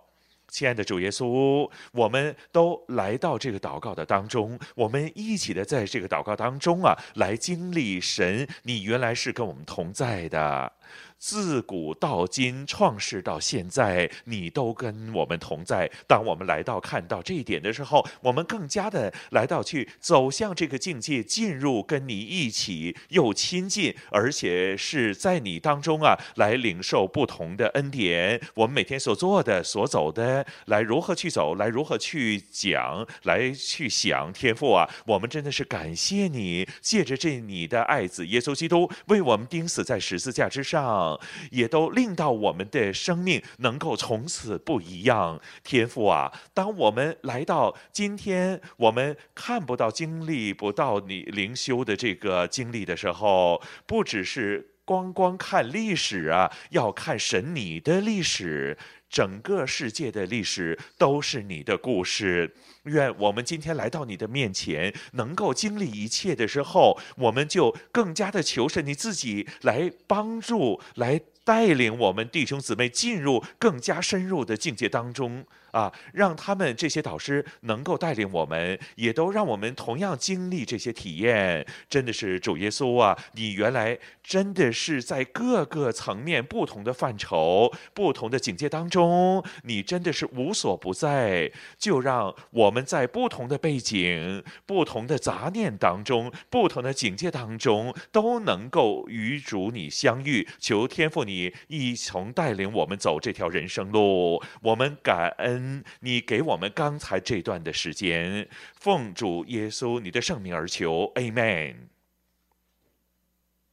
亲爱的主耶稣，我们都来到这个祷告的当中，我们一起的在这个祷告当中啊，来经历神，你原来是跟我们同在的。自古到今，创世到现在，你都跟我们同在。当我们来到看到这一点的时候，我们更加的来到去走向这个境界，进入跟你一起又亲近，而且是在你当中啊，来领受不同的恩典。我们每天所做的、所走的，来如何去走，来如何去讲，来去想。天赋啊，我们真的是感谢你，借着这你的爱子耶稣基督为我们钉死在十字架之上。也都令到我们的生命能够从此不一样。天赋啊，当我们来到今天，我们看不到、经历不到你灵修的这个经历的时候，不只是光光看历史啊，要看神你的历史，整个世界的历史都是你的故事。愿我们今天来到你的面前，能够经历一切的时候，我们就更加的求神你自己来帮助，来带领我们弟兄姊妹进入更加深入的境界当中。啊，让他们这些导师能够带领我们，也都让我们同样经历这些体验。真的是主耶稣啊，你原来真的是在各个层面、不同的范畴、不同的境界当中，你真的是无所不在。就让我们在不同的背景、不同的杂念当中、不同的境界当中，都能够与主你相遇。求天父你一同带领我们走这条人生路。我们感恩恩。你给我们刚才这段的时间，奉主耶稣你的圣名而求，Amen。